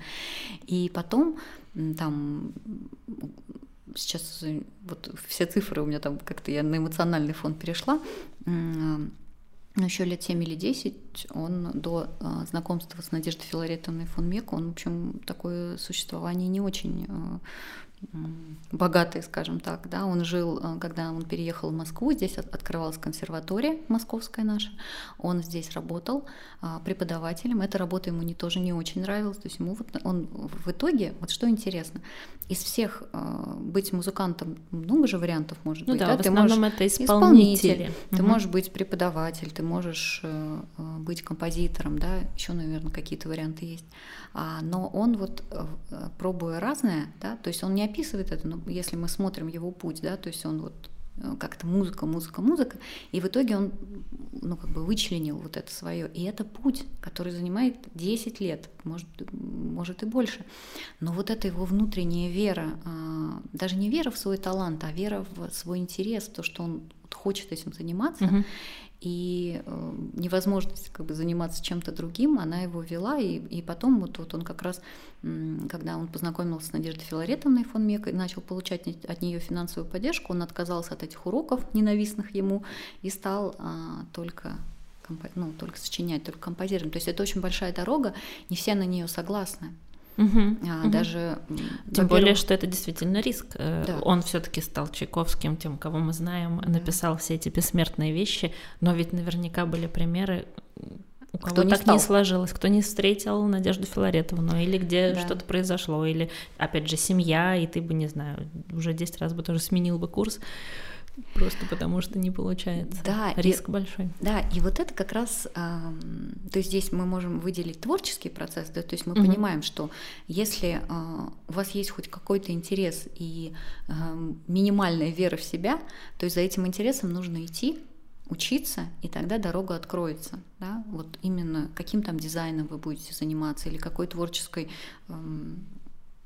Speaker 2: и потом там сейчас вот все цифры у меня там как-то я на эмоциональный фон перешла, но еще лет 7 или 10 он до э, знакомства с Надеждой Филаретовной фон Мек, он, в общем, такое существование не очень э, богатый, скажем так, да, он жил, э, когда он переехал в Москву, здесь открывалась консерватория московская наша, он здесь работал а, преподавателем, эта работа ему не, тоже не очень нравилась, то есть ему вот он в итоге, вот что интересно, из всех э, быть музыкантом много же вариантов может
Speaker 1: ну
Speaker 2: быть,
Speaker 1: да,
Speaker 2: да?
Speaker 1: в
Speaker 2: ты
Speaker 1: можешь
Speaker 2: это
Speaker 1: исполнитель,
Speaker 2: исполнитель угу. ты можешь быть преподаватель, ты можешь э, быть композитором, да, еще, наверное, какие-то варианты есть, а, но он вот пробуя разное, да, то есть он не описывает это, но если мы смотрим его путь, да, то есть он вот э, как-то музыка, музыка, музыка, и в итоге он, ну, как бы вычленил вот это свое. И это путь, который занимает 10 лет, может, может и больше. Но вот эта его внутренняя вера, а, даже не вера в свой талант, а вера в свой интерес, в то, что он хочет этим заниматься, угу и э, невозможность как бы заниматься чем-то другим, она его вела, и, и потом вот, вот он как раз, когда он познакомился с Надеждой Филаретовной фон Мек и начал получать от нее финансовую поддержку, он отказался от этих уроков, ненавистных ему, и стал а, только ну, только сочинять, только композировать. То есть это очень большая дорога, не все на нее согласны.
Speaker 1: Угу,
Speaker 2: а,
Speaker 1: угу.
Speaker 2: Даже
Speaker 1: тем более, что это действительно риск. Э, да. Он все-таки стал Чайковским, тем, кого мы знаем, да. написал все эти бессмертные вещи, но ведь наверняка были примеры, у кого кто не так стал. не сложилось, кто не встретил Надежду Филаретовну, или где да. что-то произошло, или опять же семья, и ты бы не знаю, уже 10 раз бы тоже сменил бы курс. Просто потому что не получается. Да, риск и, большой.
Speaker 2: Да, и вот это как раз, э, то есть здесь мы можем выделить творческий процесс, да, то есть мы угу. понимаем, что если э, у вас есть хоть какой-то интерес и э, минимальная вера в себя, то есть за этим интересом нужно идти, учиться, и тогда дорога откроется. Да? Вот именно каким там дизайном вы будете заниматься или какой творческой эм,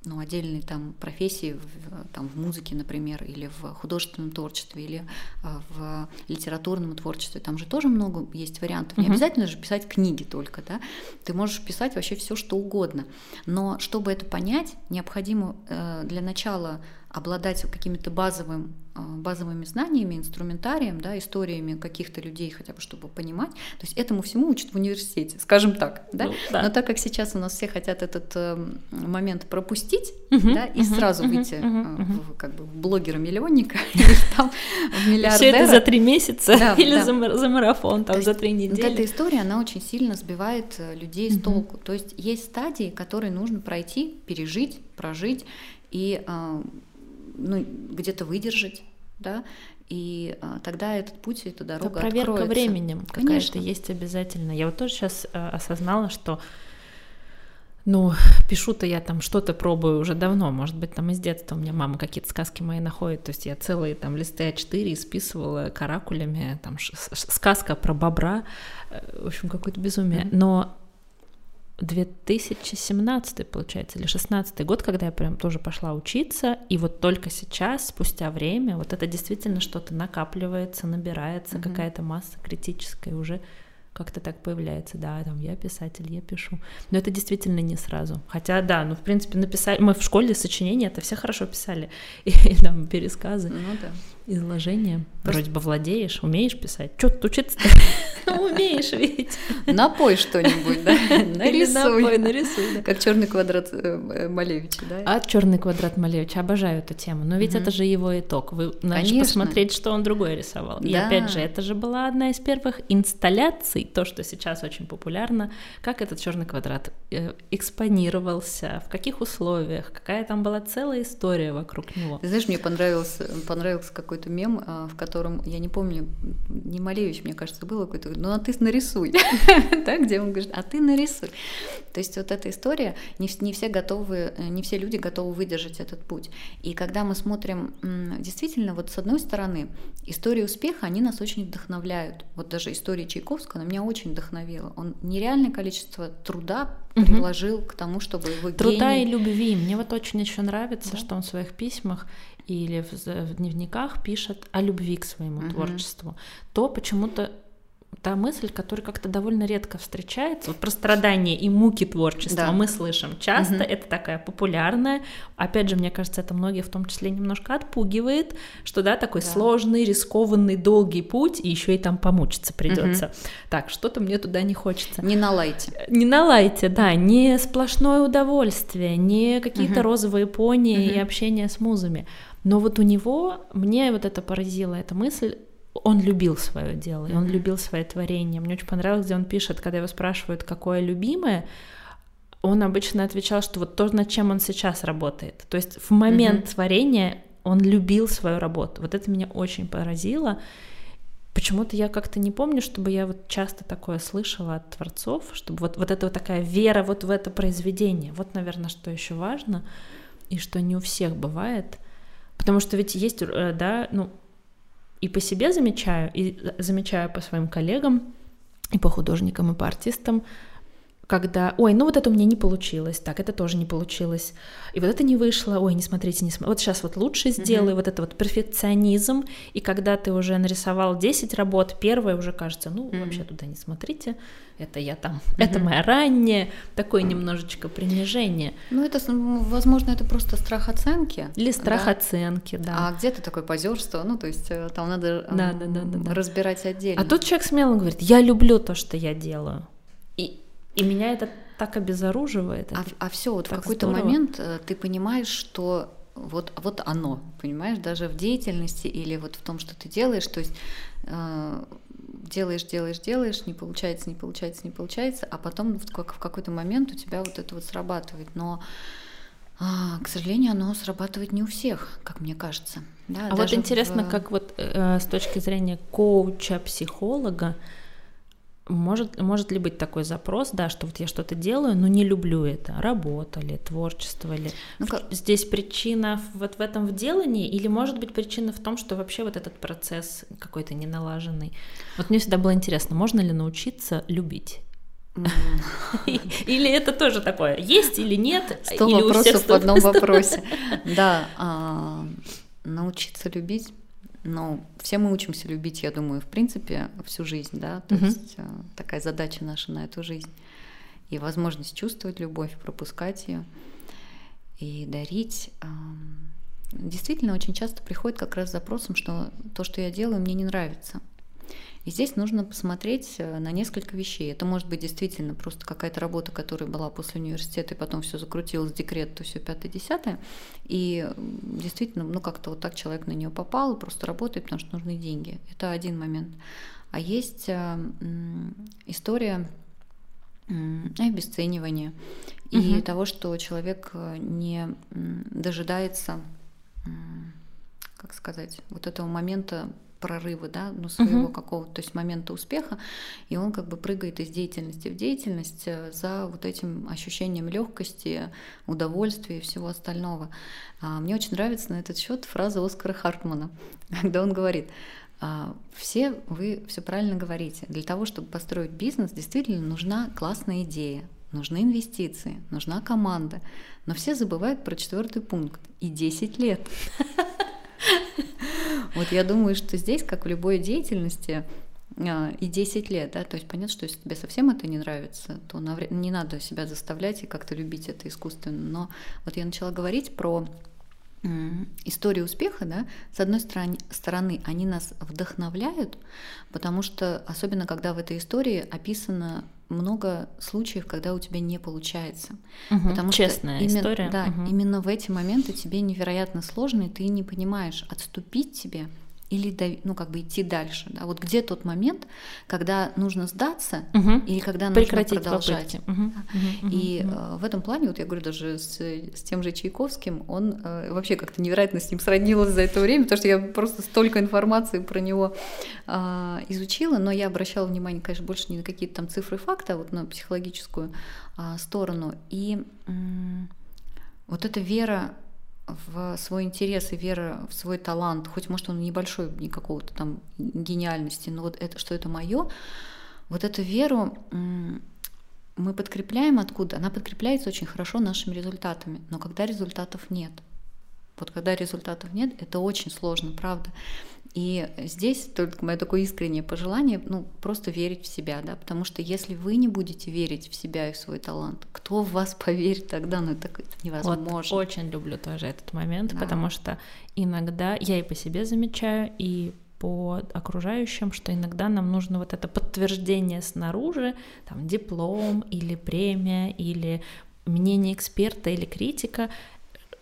Speaker 2: ну, отдельные там профессии в, там, в музыке, например, или в художественном творчестве, или а, в литературном творчестве. Там же тоже много есть вариантов. Не обязательно же писать книги только, да. Ты можешь писать вообще все, что угодно. Но чтобы это понять, необходимо э, для начала обладать какими-то базовым, а, базовыми знаниями, инструментарием, да, историями каких-то людей, хотя бы чтобы понимать. То есть этому всему учат в университете, скажем так. Да? Ну, да. Но так как сейчас у нас все хотят этот э, момент пропустить угу, да, и угу, сразу угу, выйти угу, в, как бы, блогера-миллионника или там в миллиардера. Все
Speaker 1: это за три месяца да, или да. За, за марафон, там, за три недели.
Speaker 2: Вот эта история, она очень сильно сбивает э, людей с толку. То есть есть стадии, которые нужно пройти, пережить, прожить, и э, ну, где-то выдержать, да, и а, тогда этот путь, эта дорога Это
Speaker 1: проверка
Speaker 2: откроется.
Speaker 1: временем какая-то есть обязательно. Я вот тоже сейчас а, осознала, что ну, пишу-то я там что-то пробую уже давно, может быть, там из детства у меня мама какие-то сказки мои находит, то есть я целые там листы А4 исписывала каракулями, там сказка про бобра, э, в общем, какое-то безумие. Но 2017, получается, или 16 год, когда я прям тоже пошла учиться, и вот только сейчас, спустя время, вот это действительно что-то накапливается, набирается, mm-hmm. какая-то масса критическая уже как-то так появляется, да, там я писатель, я пишу. Но это действительно не сразу. Хотя, да, ну, в принципе, написали, мы в школе сочинения, это все хорошо писали, и, и там пересказы,
Speaker 2: ну, да.
Speaker 1: Изложения. Просто... Вроде бы владеешь, умеешь писать. Что тут учиться умеешь ведь.
Speaker 2: Напой что-нибудь, да? Нарисуй.
Speaker 1: Напой, нарисуй.
Speaker 2: Как черный квадрат э, Малевича, да?
Speaker 1: А черный квадрат Малевича, обожаю эту тему. Но ведь это же его итог. Вы начали посмотреть, что он другое рисовал. И опять же, это же была одна из первых инсталляций, то, что сейчас очень популярно, как этот черный квадрат э, экспонировался, в каких условиях, какая там была целая история вокруг него.
Speaker 2: Ты знаешь, мне понравился, понравился какой-то мем, а, в котором, я не помню, не Малевич, мне кажется, было какой-то, ну а ты нарисуй, так, где он говорит, а ты нарисуй. То есть вот эта история, не, не все готовы, не все люди готовы выдержать этот путь. И когда мы смотрим, действительно, вот с одной стороны, истории успеха, они нас очень вдохновляют. Вот даже история Чайковского, она меня очень вдохновила. Он нереальное количество труда приложил к тому, чтобы его
Speaker 1: Труда
Speaker 2: гений...
Speaker 1: и любви. Мне вот очень еще нравится, да? что он в своих письмах или в, в дневниках пишет о любви к своему угу. творчеству. То почему-то та мысль, которая как-то довольно редко встречается, вот про страдания и муки творчества да. мы слышим часто, угу. это такая популярная, опять же, мне кажется, это многие в том числе немножко отпугивает, что да, такой да. сложный, рискованный, долгий путь, и еще и там помучиться придется. Угу. Так, что-то мне туда не хочется.
Speaker 2: Не на лайте.
Speaker 1: Не на лайте, да, не сплошное удовольствие, не какие-то угу. розовые пони угу. и общение с музами. Но вот у него, мне вот это поразило, эта мысль, он любил свое дело, и он любил свое творение. Мне очень понравилось, где он пишет, когда его спрашивают, какое любимое, он обычно отвечал, что вот то, над чем он сейчас работает. То есть в момент mm-hmm. творения он любил свою работу. Вот это меня очень поразило. Почему-то я как-то не помню, чтобы я вот часто такое слышала от творцов, чтобы вот, вот это вот такая вера вот в это произведение. Вот, наверное, что еще важно, и что не у всех бывает. Потому что ведь есть, э, да, ну, и по себе замечаю, и замечаю по своим коллегам, и по художникам, и по артистам, когда, ой, ну вот это у меня не получилось, так, это тоже не получилось, и вот это не вышло, ой, не смотрите, не смотрите, вот сейчас вот лучше сделаю, mm-hmm. вот это вот перфекционизм, и когда ты уже нарисовал 10 работ, первая уже кажется, ну, mm-hmm. вообще туда не смотрите, это я там, mm-hmm. это моя ранняя, такое немножечко принижение.
Speaker 2: Ну, это, возможно, это просто страх оценки.
Speaker 1: Или страх да? оценки, да.
Speaker 2: А где-то такое позерство, ну, то есть э, там надо да, да, да, да, разбирать отдельно.
Speaker 1: А тут человек смело говорит, я люблю то, что я делаю. И и меня это так обезоруживает.
Speaker 2: А, а все, вот в какой-то момент э, ты понимаешь, что вот, вот оно, понимаешь, даже в деятельности или вот в том, что ты делаешь, то есть э, делаешь, делаешь, делаешь, не получается, не получается, не получается, а потом в, в какой-то момент у тебя вот это вот срабатывает. Но, э, к сожалению, оно срабатывает не у всех, как мне кажется.
Speaker 1: Да, а вот интересно, в... как вот э, с точки зрения коуча, психолога, может, может ли быть такой запрос, да, что вот я что-то делаю, но не люблю это, работа ли, творчество ли? Ну, как... Здесь причина вот в этом в делании или может быть причина в том, что вообще вот этот процесс какой-то неналаженный? Вот мне всегда было интересно, можно ли научиться любить? Или это тоже такое, есть или нет?
Speaker 2: Сто вопросов в одном вопросе. Да, а, научиться любить но все мы учимся любить, я думаю, в принципе, всю жизнь, да, то угу. есть э, такая задача наша на эту жизнь. И возможность чувствовать любовь, пропускать ее и дарить. Действительно, очень часто приходит как раз с запросом, что то, что я делаю, мне не нравится. И здесь нужно посмотреть э, на несколько вещей. Это может быть действительно просто какая-то работа, которая была после университета, и потом все закрутилось, декрет, то все пятое, десятое. И действительно, ну как-то вот так человек на нее попал и просто работает, потому что нужны деньги. Это один момент. А есть э, история обесценивания угу. и того, что человек э, не дожидается, как сказать, вот этого момента прорыва, да, ну, своего угу. какого-то, то есть момента успеха, и он как бы прыгает из деятельности в деятельность э, за вот этим ощущением легкости, удовольствия и всего остального. А, мне очень нравится на этот счет фраза Оскара Хартмана, когда он говорит, «А, все вы все правильно говорите. Для того, чтобы построить бизнес, действительно нужна классная идея, нужны инвестиции, нужна команда. Но все забывают про четвертый пункт и 10 лет. Вот я думаю, что здесь, как в любой деятельности, а, и 10 лет, да, то есть понятно, что если тебе совсем это не нравится, то не надо себя заставлять и как-то любить это искусственно. Но вот я начала говорить про истории успеха, да, с одной стороны, стороны, они нас вдохновляют, потому что, особенно когда в этой истории описано много случаев, когда у тебя не получается.
Speaker 1: Угу, потому честная
Speaker 2: что именно,
Speaker 1: история.
Speaker 2: Да,
Speaker 1: угу.
Speaker 2: именно в эти моменты тебе невероятно сложно, и ты не понимаешь, отступить тебе или ну как бы идти дальше, да, вот где тот момент, когда нужно сдаться
Speaker 1: угу.
Speaker 2: или когда нужно
Speaker 1: Прекратить
Speaker 2: продолжать.
Speaker 1: Угу. Угу.
Speaker 2: И
Speaker 1: угу.
Speaker 2: э, в этом плане, вот я говорю даже с, с тем же Чайковским, он э, вообще как-то невероятно с ним сроднилась за это время, потому что я просто столько информации про него э, изучила, но я обращала внимание, конечно, больше не на какие-то там цифры факта, а вот на психологическую э, сторону. И э, вот эта вера в свой интерес и вера в свой талант, хоть может он небольшой, не какого-то там гениальности, но вот это, что это мое, вот эту веру мы подкрепляем откуда? Она подкрепляется очень хорошо нашими результатами, но когда результатов нет, вот когда результатов нет, это очень сложно, правда. И здесь только мое такое искреннее пожелание, ну, просто верить в себя, да, потому что если вы не будете верить в себя и в свой талант, кто в вас поверит тогда, ну, это, это невозможно.
Speaker 1: Вот, очень люблю тоже этот момент,
Speaker 2: Да.
Speaker 1: потому что иногда я и по себе замечаю, и по окружающим, что иногда нам нужно вот это подтверждение снаружи, там диплом или премия или мнение эксперта или критика,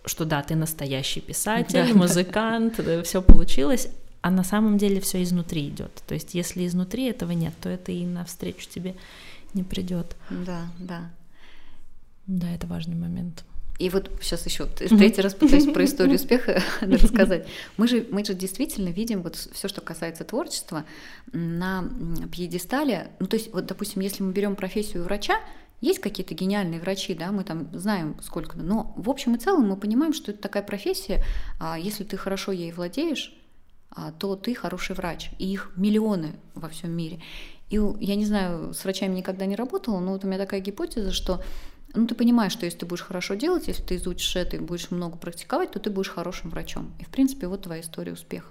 Speaker 1: что да, ты настоящий писатель,
Speaker 2: Да.
Speaker 1: музыкант, все получилось, а на самом деле все изнутри идет. То есть, если изнутри этого нет, то это и навстречу тебе не придет.
Speaker 2: Да, да.
Speaker 1: Да, это важный момент.
Speaker 2: И вот сейчас еще третий раз пытаюсь про историю успеха рассказать. Мы же, мы же действительно видим вот все, что касается творчества, на пьедестале. Ну, то есть, вот, допустим, если мы берем профессию врача, есть какие-то гениальные врачи, да, мы там знаем сколько, но в общем и целом мы понимаем, что это такая профессия, а если ты хорошо ей владеешь, то ты хороший врач, и их миллионы во всем мире. И я не знаю, с врачами никогда не работала, но вот у меня такая гипотеза, что ну, ты понимаешь, что если ты будешь хорошо делать, если ты изучишь это и будешь много практиковать, то ты будешь хорошим врачом. И, в принципе, вот твоя история успеха.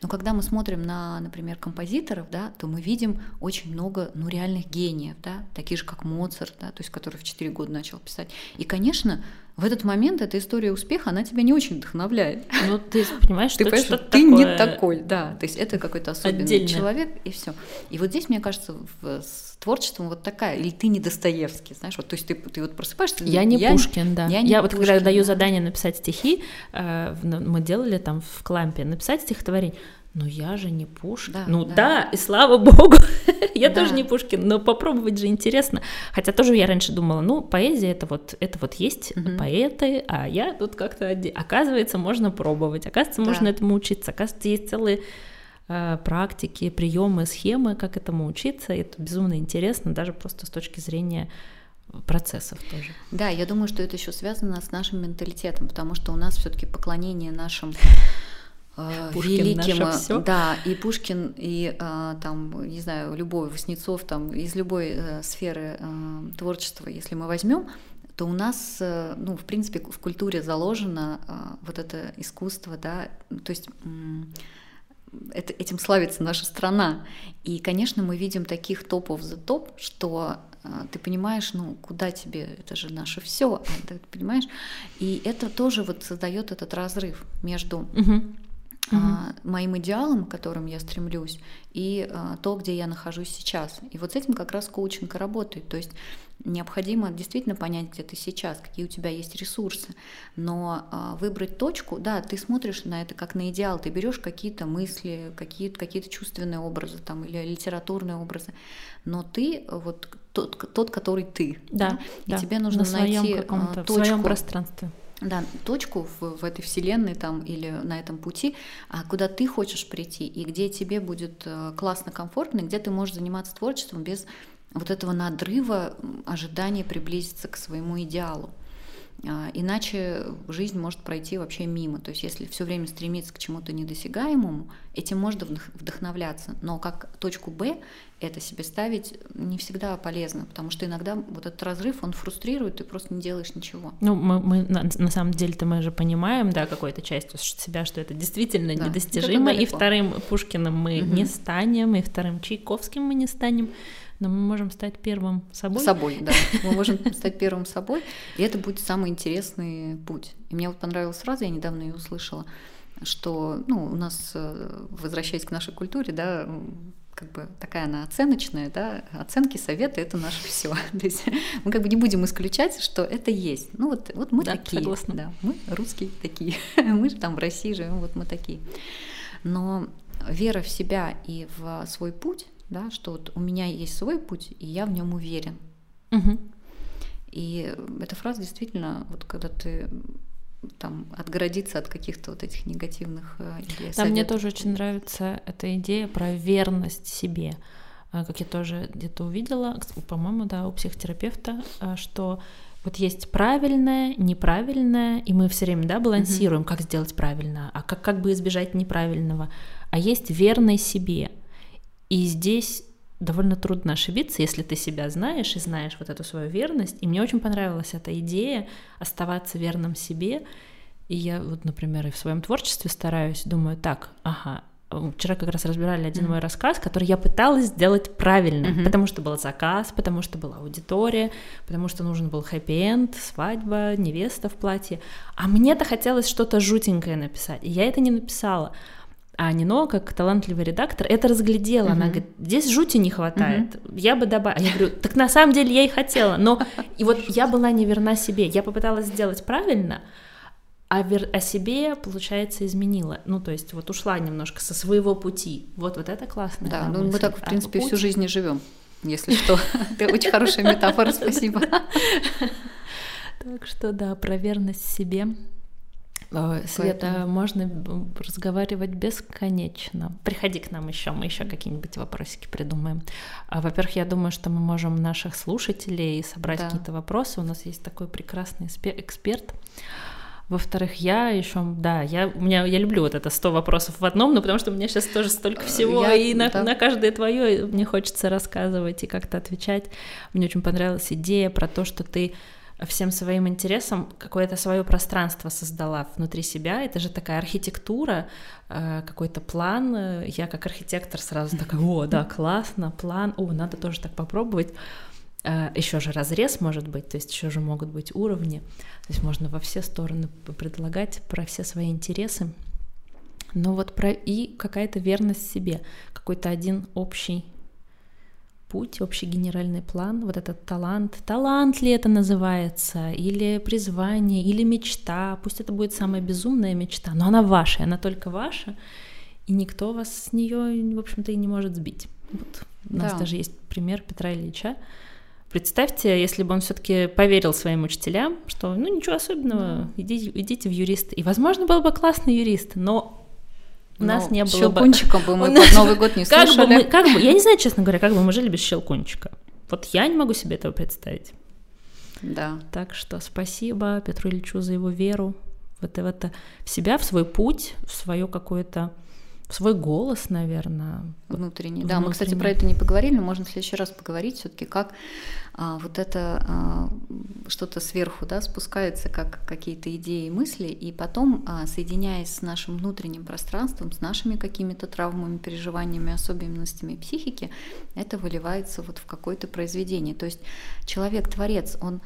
Speaker 2: Но когда мы смотрим на, например, композиторов, да, то мы видим очень много, ну, реальных гениев, да, таких же, как Моцарт, да, то есть который в 4 года начал писать. И, конечно, в этот момент эта история успеха, она тебя не очень вдохновляет.
Speaker 1: Ну, ты понимаешь,
Speaker 2: ты
Speaker 1: что
Speaker 2: понимаешь,
Speaker 1: что
Speaker 2: ты
Speaker 1: такое...
Speaker 2: не такой, да. То есть это какой-то особенный
Speaker 1: Отдельно.
Speaker 2: человек, и все. И вот здесь, мне кажется, в, с творчеством вот такая, или ты не Достоевский, знаешь, вот, то есть ты, ты вот просыпаешься...
Speaker 1: Я не Пушкин, да.
Speaker 2: Я,
Speaker 1: Я,
Speaker 2: не
Speaker 1: вот
Speaker 2: Пушкин,
Speaker 1: когда даю
Speaker 2: да.
Speaker 1: задание написать стихи, э, ну, мы делали там в Клампе, написать стихотворение. Но я же не Пушкин.
Speaker 2: Да,
Speaker 1: ну
Speaker 2: да.
Speaker 1: да. и слава богу, я
Speaker 2: Да.
Speaker 1: тоже не Пушкин, но попробовать же интересно. Хотя тоже я раньше думала, ну поэзия это вот это вот есть
Speaker 2: Мгм.
Speaker 1: поэты, а я тут как-то оказывается можно пробовать, оказывается
Speaker 2: Да.
Speaker 1: можно этому учиться, оказывается есть целые э, практики, приемы, схемы, как этому учиться. И это безумно интересно, даже просто с точки зрения процессов тоже.
Speaker 2: Да, я думаю, что это еще связано с нашим менталитетом, потому что у нас все-таки поклонение нашим
Speaker 1: Пушкин
Speaker 2: великим,
Speaker 1: наше
Speaker 2: э,
Speaker 1: всё.
Speaker 2: да, и Пушкин, и э, там, не знаю, любой Васнецов, там из любой э, сферы э, творчества, если мы возьмем, то у нас, э, ну, в принципе, в культуре заложено вот это искусство, да, то есть это, этим славится наша страна. И, конечно, мы видим таких топов за топ, что ты понимаешь, ну, куда тебе, это же наше все, ты понимаешь? И это тоже вот создает этот разрыв между А, моим идеалом, к которым я стремлюсь, и а, то, где я нахожусь сейчас. И вот с этим как раз коучинг и работает. То есть необходимо действительно понять, где ты сейчас, какие у тебя есть ресурсы, но а, выбрать точку, да, ты смотришь на это как на идеал, ты берешь какие-то мысли, какие-то какие чувственные образы там или литературные образы, но ты вот тот, тот который ты,
Speaker 1: Да,
Speaker 2: и
Speaker 1: да,
Speaker 2: тебе нужно
Speaker 1: на
Speaker 2: найти
Speaker 1: каком-то, в
Speaker 2: точку,
Speaker 1: своем пространстве.
Speaker 2: Да, точку в, в этой вселенной там или на этом пути, а, куда ты хочешь прийти и где тебе будет э, классно, комфортно, и где ты можешь заниматься творчеством без вот этого надрыва ожидания приблизиться к своему идеалу. А, Иначе жизнь может пройти вообще мимо. То есть если все время стремиться к чему-то недосягаемому, этим можно вдох- вдохновляться. Но как точку Б это себе ставить не всегда полезно, потому что иногда вот этот разрыв, он фрустрирует, ты просто не делаешь ничего.
Speaker 1: Ну, мы, мы на, на самом деле-то мы же понимаем, да, какой-то частью себя, что это действительно
Speaker 2: Да,
Speaker 1: недостижимо. И вторым Пушкиным мы
Speaker 2: Мгм.
Speaker 1: не станем, и вторым Чайковским мы не станем. Но мы можем стать первым собой.
Speaker 2: Собой, да. Мы можем стать первым собой, и это будет самый интересный путь. И мне вот понравилась фраза, я недавно ее услышала, что, ну, у нас, э, возвращаясь к нашей культуре, да, как бы такая она оценочная, да, оценки, советы — это наше все. То есть мы как бы не будем исключать, что это есть. Ну вот, вот мы да, такие, согласна. да, мы русские такие, мы же там в России живем, вот мы такие. Но вера в себя и в свой путь, да, что вот у меня есть свой путь, и я в нем уверен. Угу. И эта фраза действительно, вот когда ты там отгородиться от каких-то вот этих негативных э, идей.
Speaker 1: Да, мне тоже очень нравится эта идея про верность себе. А, как я тоже где-то увидела, по-моему, да, у психотерапевта, а, что вот есть правильное, неправильное, и мы все время, да, балансируем, mm-hmm. как сделать правильно, а как, как бы избежать неправильного. А есть верный себе. И здесь довольно трудно ошибиться, если ты себя знаешь и знаешь вот эту свою верность. И мне очень понравилась эта идея оставаться верным себе. И я вот, например, и в своем творчестве стараюсь, думаю, так, ага, Вчера как раз разбирали один mm-hmm. мой рассказ, который я пыталась сделать правильно, mm-hmm. потому что был заказ, потому что была аудитория, потому что нужен был хэппи-энд, свадьба, невеста в платье. А мне-то хотелось что-то жутенькое написать, и я это не написала. А Нино, как талантливый редактор, это разглядела. Mm-hmm. Она говорит, здесь жути не хватает. Mm-hmm. Я бы добавила. Я говорю, так на самом деле я и хотела. Но и вот я была не верна себе. Я попыталась сделать правильно, а вер... о себе, получается, изменила. Ну, то есть вот ушла немножко со своего пути. Вот, вот это классно.
Speaker 2: Да, ну мы так, в принципе, а, всю жизнь и живем, если что. Это очень хорошая метафора, спасибо.
Speaker 1: Так что да, про верность себе Света, Поэтому... можно разговаривать бесконечно. Приходи к нам еще, мы еще какие-нибудь вопросики придумаем. А, во-первых, я думаю, что мы можем наших слушателей собрать да. какие-то вопросы. У нас есть такой прекрасный эксперт. Во-вторых, я еще, да, я, у меня, я люблю вот это 100 вопросов в одном, но потому что у меня сейчас тоже столько э, всего, я, и на, да. на каждое твое мне хочется рассказывать и как-то отвечать. Мне очень понравилась идея про то, что ты всем своим интересам какое-то свое пространство создала внутри себя. Это же такая архитектура, э, какой-то план. Я как архитектор сразу такая, о, да, классно, план, о, надо тоже так попробовать. Э, еще же разрез может быть, то есть еще же могут быть уровни. То есть можно во все стороны предлагать про все свои интересы. Но вот про и какая-то верность себе, какой-то один общий путь, общий генеральный план, вот этот талант. Талант ли это называется, или призвание, или мечта. Пусть это будет самая безумная мечта, но она ваша, она только ваша, и никто вас с нее, в общем-то, и не может сбить. Вот у нас да. даже есть пример Петра Ильича. Представьте, если бы он все-таки поверил своим учителям, что ну ничего особенного, да. идите, идите в юристы. И, возможно, был бы классный юрист, но у нас ну, не было
Speaker 2: щелкунчиком бы, бы мы под Новый год не
Speaker 1: как слышали. Бы мы, как бы, я не знаю, честно говоря, как бы мы жили без щелкунчика. Вот я не могу себе этого представить.
Speaker 2: Да.
Speaker 1: Так что спасибо Петру Ильичу за его веру в это, в это, в себя, в свой путь, в свое какое-то свой голос, наверное.
Speaker 2: Внутренний. Да, мы, кстати, про это не поговорили, но можно в следующий раз поговорить все-таки, как а, вот это а, что-то сверху да, спускается, как какие-то идеи и мысли, и потом, а, соединяясь с нашим внутренним пространством, с нашими какими-то травмами, переживаниями, особенностями психики, это выливается вот в какое-то произведение. То есть человек-творец, он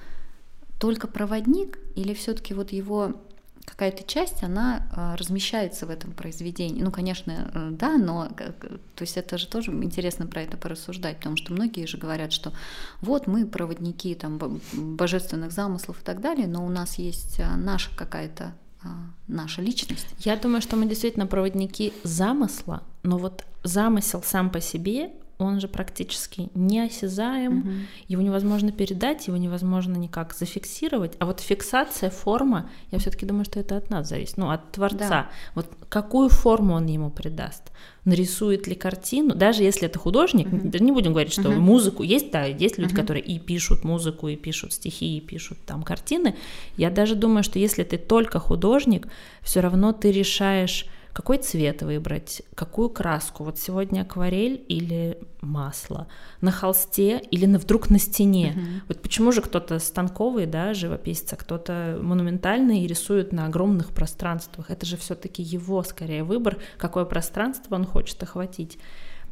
Speaker 2: только проводник или все-таки вот его какая-то часть, она а, размещается в этом произведении. Ну, конечно, э, да, но то есть это же тоже интересно про это порассуждать, потому что многие же говорят, что вот мы проводники там божественных замыслов и так далее, но у нас есть а, наша какая-то а, наша личность.
Speaker 1: Я думаю, что мы действительно проводники замысла, но вот замысел сам по себе он же практически неосязаем, угу. его невозможно передать, его невозможно никак зафиксировать. А вот фиксация, форма, я все-таки думаю, что это от нас зависит, ну, от Творца. Да. Вот какую форму он ему придаст? Нарисует ли картину, даже если это художник, угу. не будем говорить, что угу. музыку есть, да, есть люди, угу. которые и пишут музыку, и пишут стихи, и пишут там картины. Я даже думаю, что если ты только художник, все равно ты решаешь какой цвет выбрать, какую краску. Вот сегодня акварель или масло на холсте или на, вдруг на стене. Угу. Вот почему же кто-то станковый, да, живописец, а кто-то монументальный и рисует на огромных пространствах. Это же все-таки его скорее выбор, какое пространство он хочет охватить.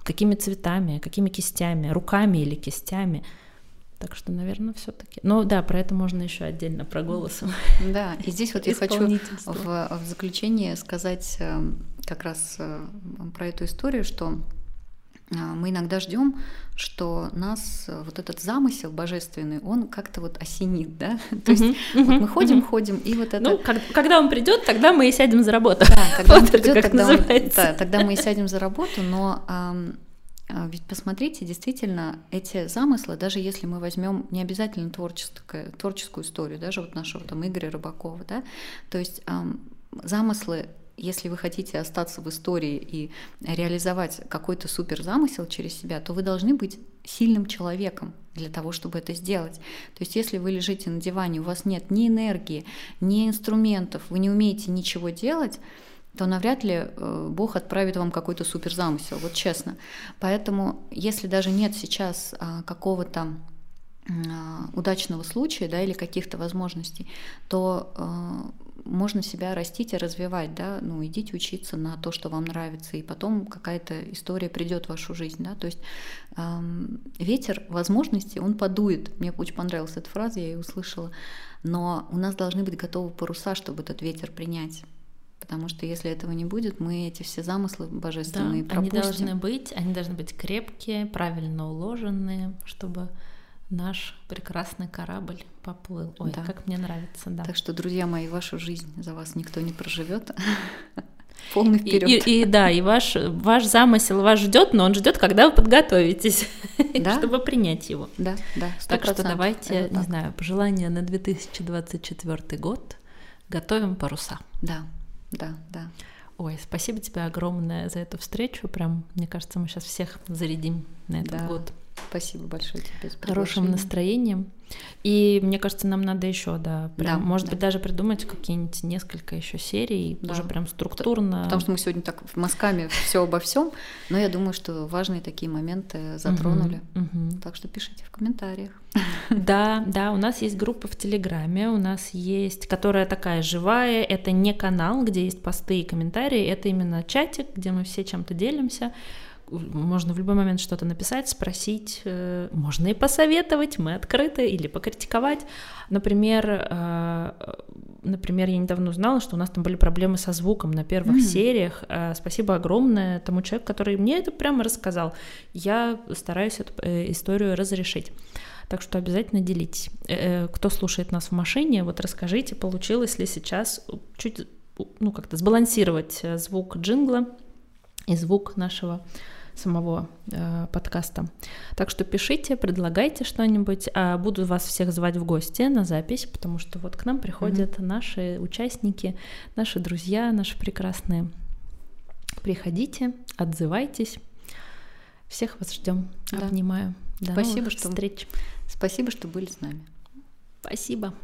Speaker 1: какими цветами, какими кистями, руками или кистями. Так что, наверное, все-таки. Ну да, про это можно еще отдельно про голос.
Speaker 2: Да, и здесь вот я хочу в, в заключение сказать эм, как раз э, про эту историю, что а, мы иногда ждем, что нас э, вот этот замысел божественный, он как-то вот осенит, да? То есть вот мы ходим, ходим, и вот это...
Speaker 1: Ну, когда он придет, тогда мы и сядем за работу.
Speaker 2: Да, когда он придет, тогда, он, да, тогда мы и сядем за работу, но ведь посмотрите, действительно, эти замыслы, даже если мы возьмем не обязательно творческую, творческую историю, даже вот нашего там Игоря Рыбакова, да, то есть замыслы если вы хотите остаться в истории и реализовать какой-то супер замысел через себя, то вы должны быть сильным человеком для того, чтобы это сделать. То есть если вы лежите на диване, у вас нет ни энергии, ни инструментов, вы не умеете ничего делать, то навряд ли э, Бог отправит вам какой-то супер замысел, вот честно. Поэтому, если даже нет сейчас а, какого-то а, удачного случая да, или каких-то возможностей, то э, можно себя растить и развивать, да, ну идите учиться на то, что вам нравится, и потом какая-то история придет в вашу жизнь, да, то есть эм, ветер возможностей, он подует, мне очень понравилась эта фраза, я ее услышала, но у нас должны быть готовы паруса, чтобы этот ветер принять, Потому что если этого не будет, мы эти все замыслы божественные да, пропустим.
Speaker 1: Они должны быть, они должны быть крепкие, правильно уложенные, чтобы наш прекрасный корабль поплыл. Ой, да. как мне нравится, да.
Speaker 2: Так что, друзья мои, вашу жизнь за вас никто не проживет. Полный вперед.
Speaker 1: И, и, и да, и ваш, ваш замысел вас ждет, но он ждет, когда вы подготовитесь, да? чтобы принять его.
Speaker 2: Да, да. 100%.
Speaker 1: Так что давайте, не знаю, пожелания на 2024 год. Готовим паруса.
Speaker 2: Да, да, да.
Speaker 1: Ой, спасибо тебе огромное за эту встречу. Прям, мне кажется, мы сейчас всех зарядим на этот да. год.
Speaker 2: Спасибо большое тебе.
Speaker 1: За хорошим настроением. И мне кажется, нам надо еще, да, прям, да может да. быть, даже придумать какие-нибудь несколько еще серий, да. уже прям структурно.
Speaker 2: Потому что мы сегодня так в мазками все обо всем, но я думаю, что важные такие моменты затронули. Угу, угу. Так что пишите в комментариях.
Speaker 1: Да, да, у нас есть группа в Телеграме, у нас есть, которая такая живая, это не канал, где есть посты и комментарии, это именно чатик, где мы все чем-то делимся можно в любой момент что-то написать, спросить, э, можно и посоветовать, мы открыты, или покритиковать. Например, э, например, я недавно узнала, что у нас там были проблемы со звуком на первых mm. сериях. Э, спасибо огромное тому человеку, который мне это прямо рассказал. Я стараюсь эту историю разрешить. Так что обязательно делитесь. Кто слушает нас в машине, вот расскажите, получилось ли сейчас чуть ну, как-то сбалансировать звук джингла и звук нашего самого э, подкаста. Так что пишите, предлагайте что-нибудь. А буду вас всех звать в гости на запись, потому что вот к нам приходят mm-hmm. наши участники, наши друзья, наши прекрасные. Приходите, отзывайтесь. Всех вас ждем. Да. Обнимаю.
Speaker 2: До Спасибо, что встреч. Спасибо, что были с нами.
Speaker 1: Спасибо.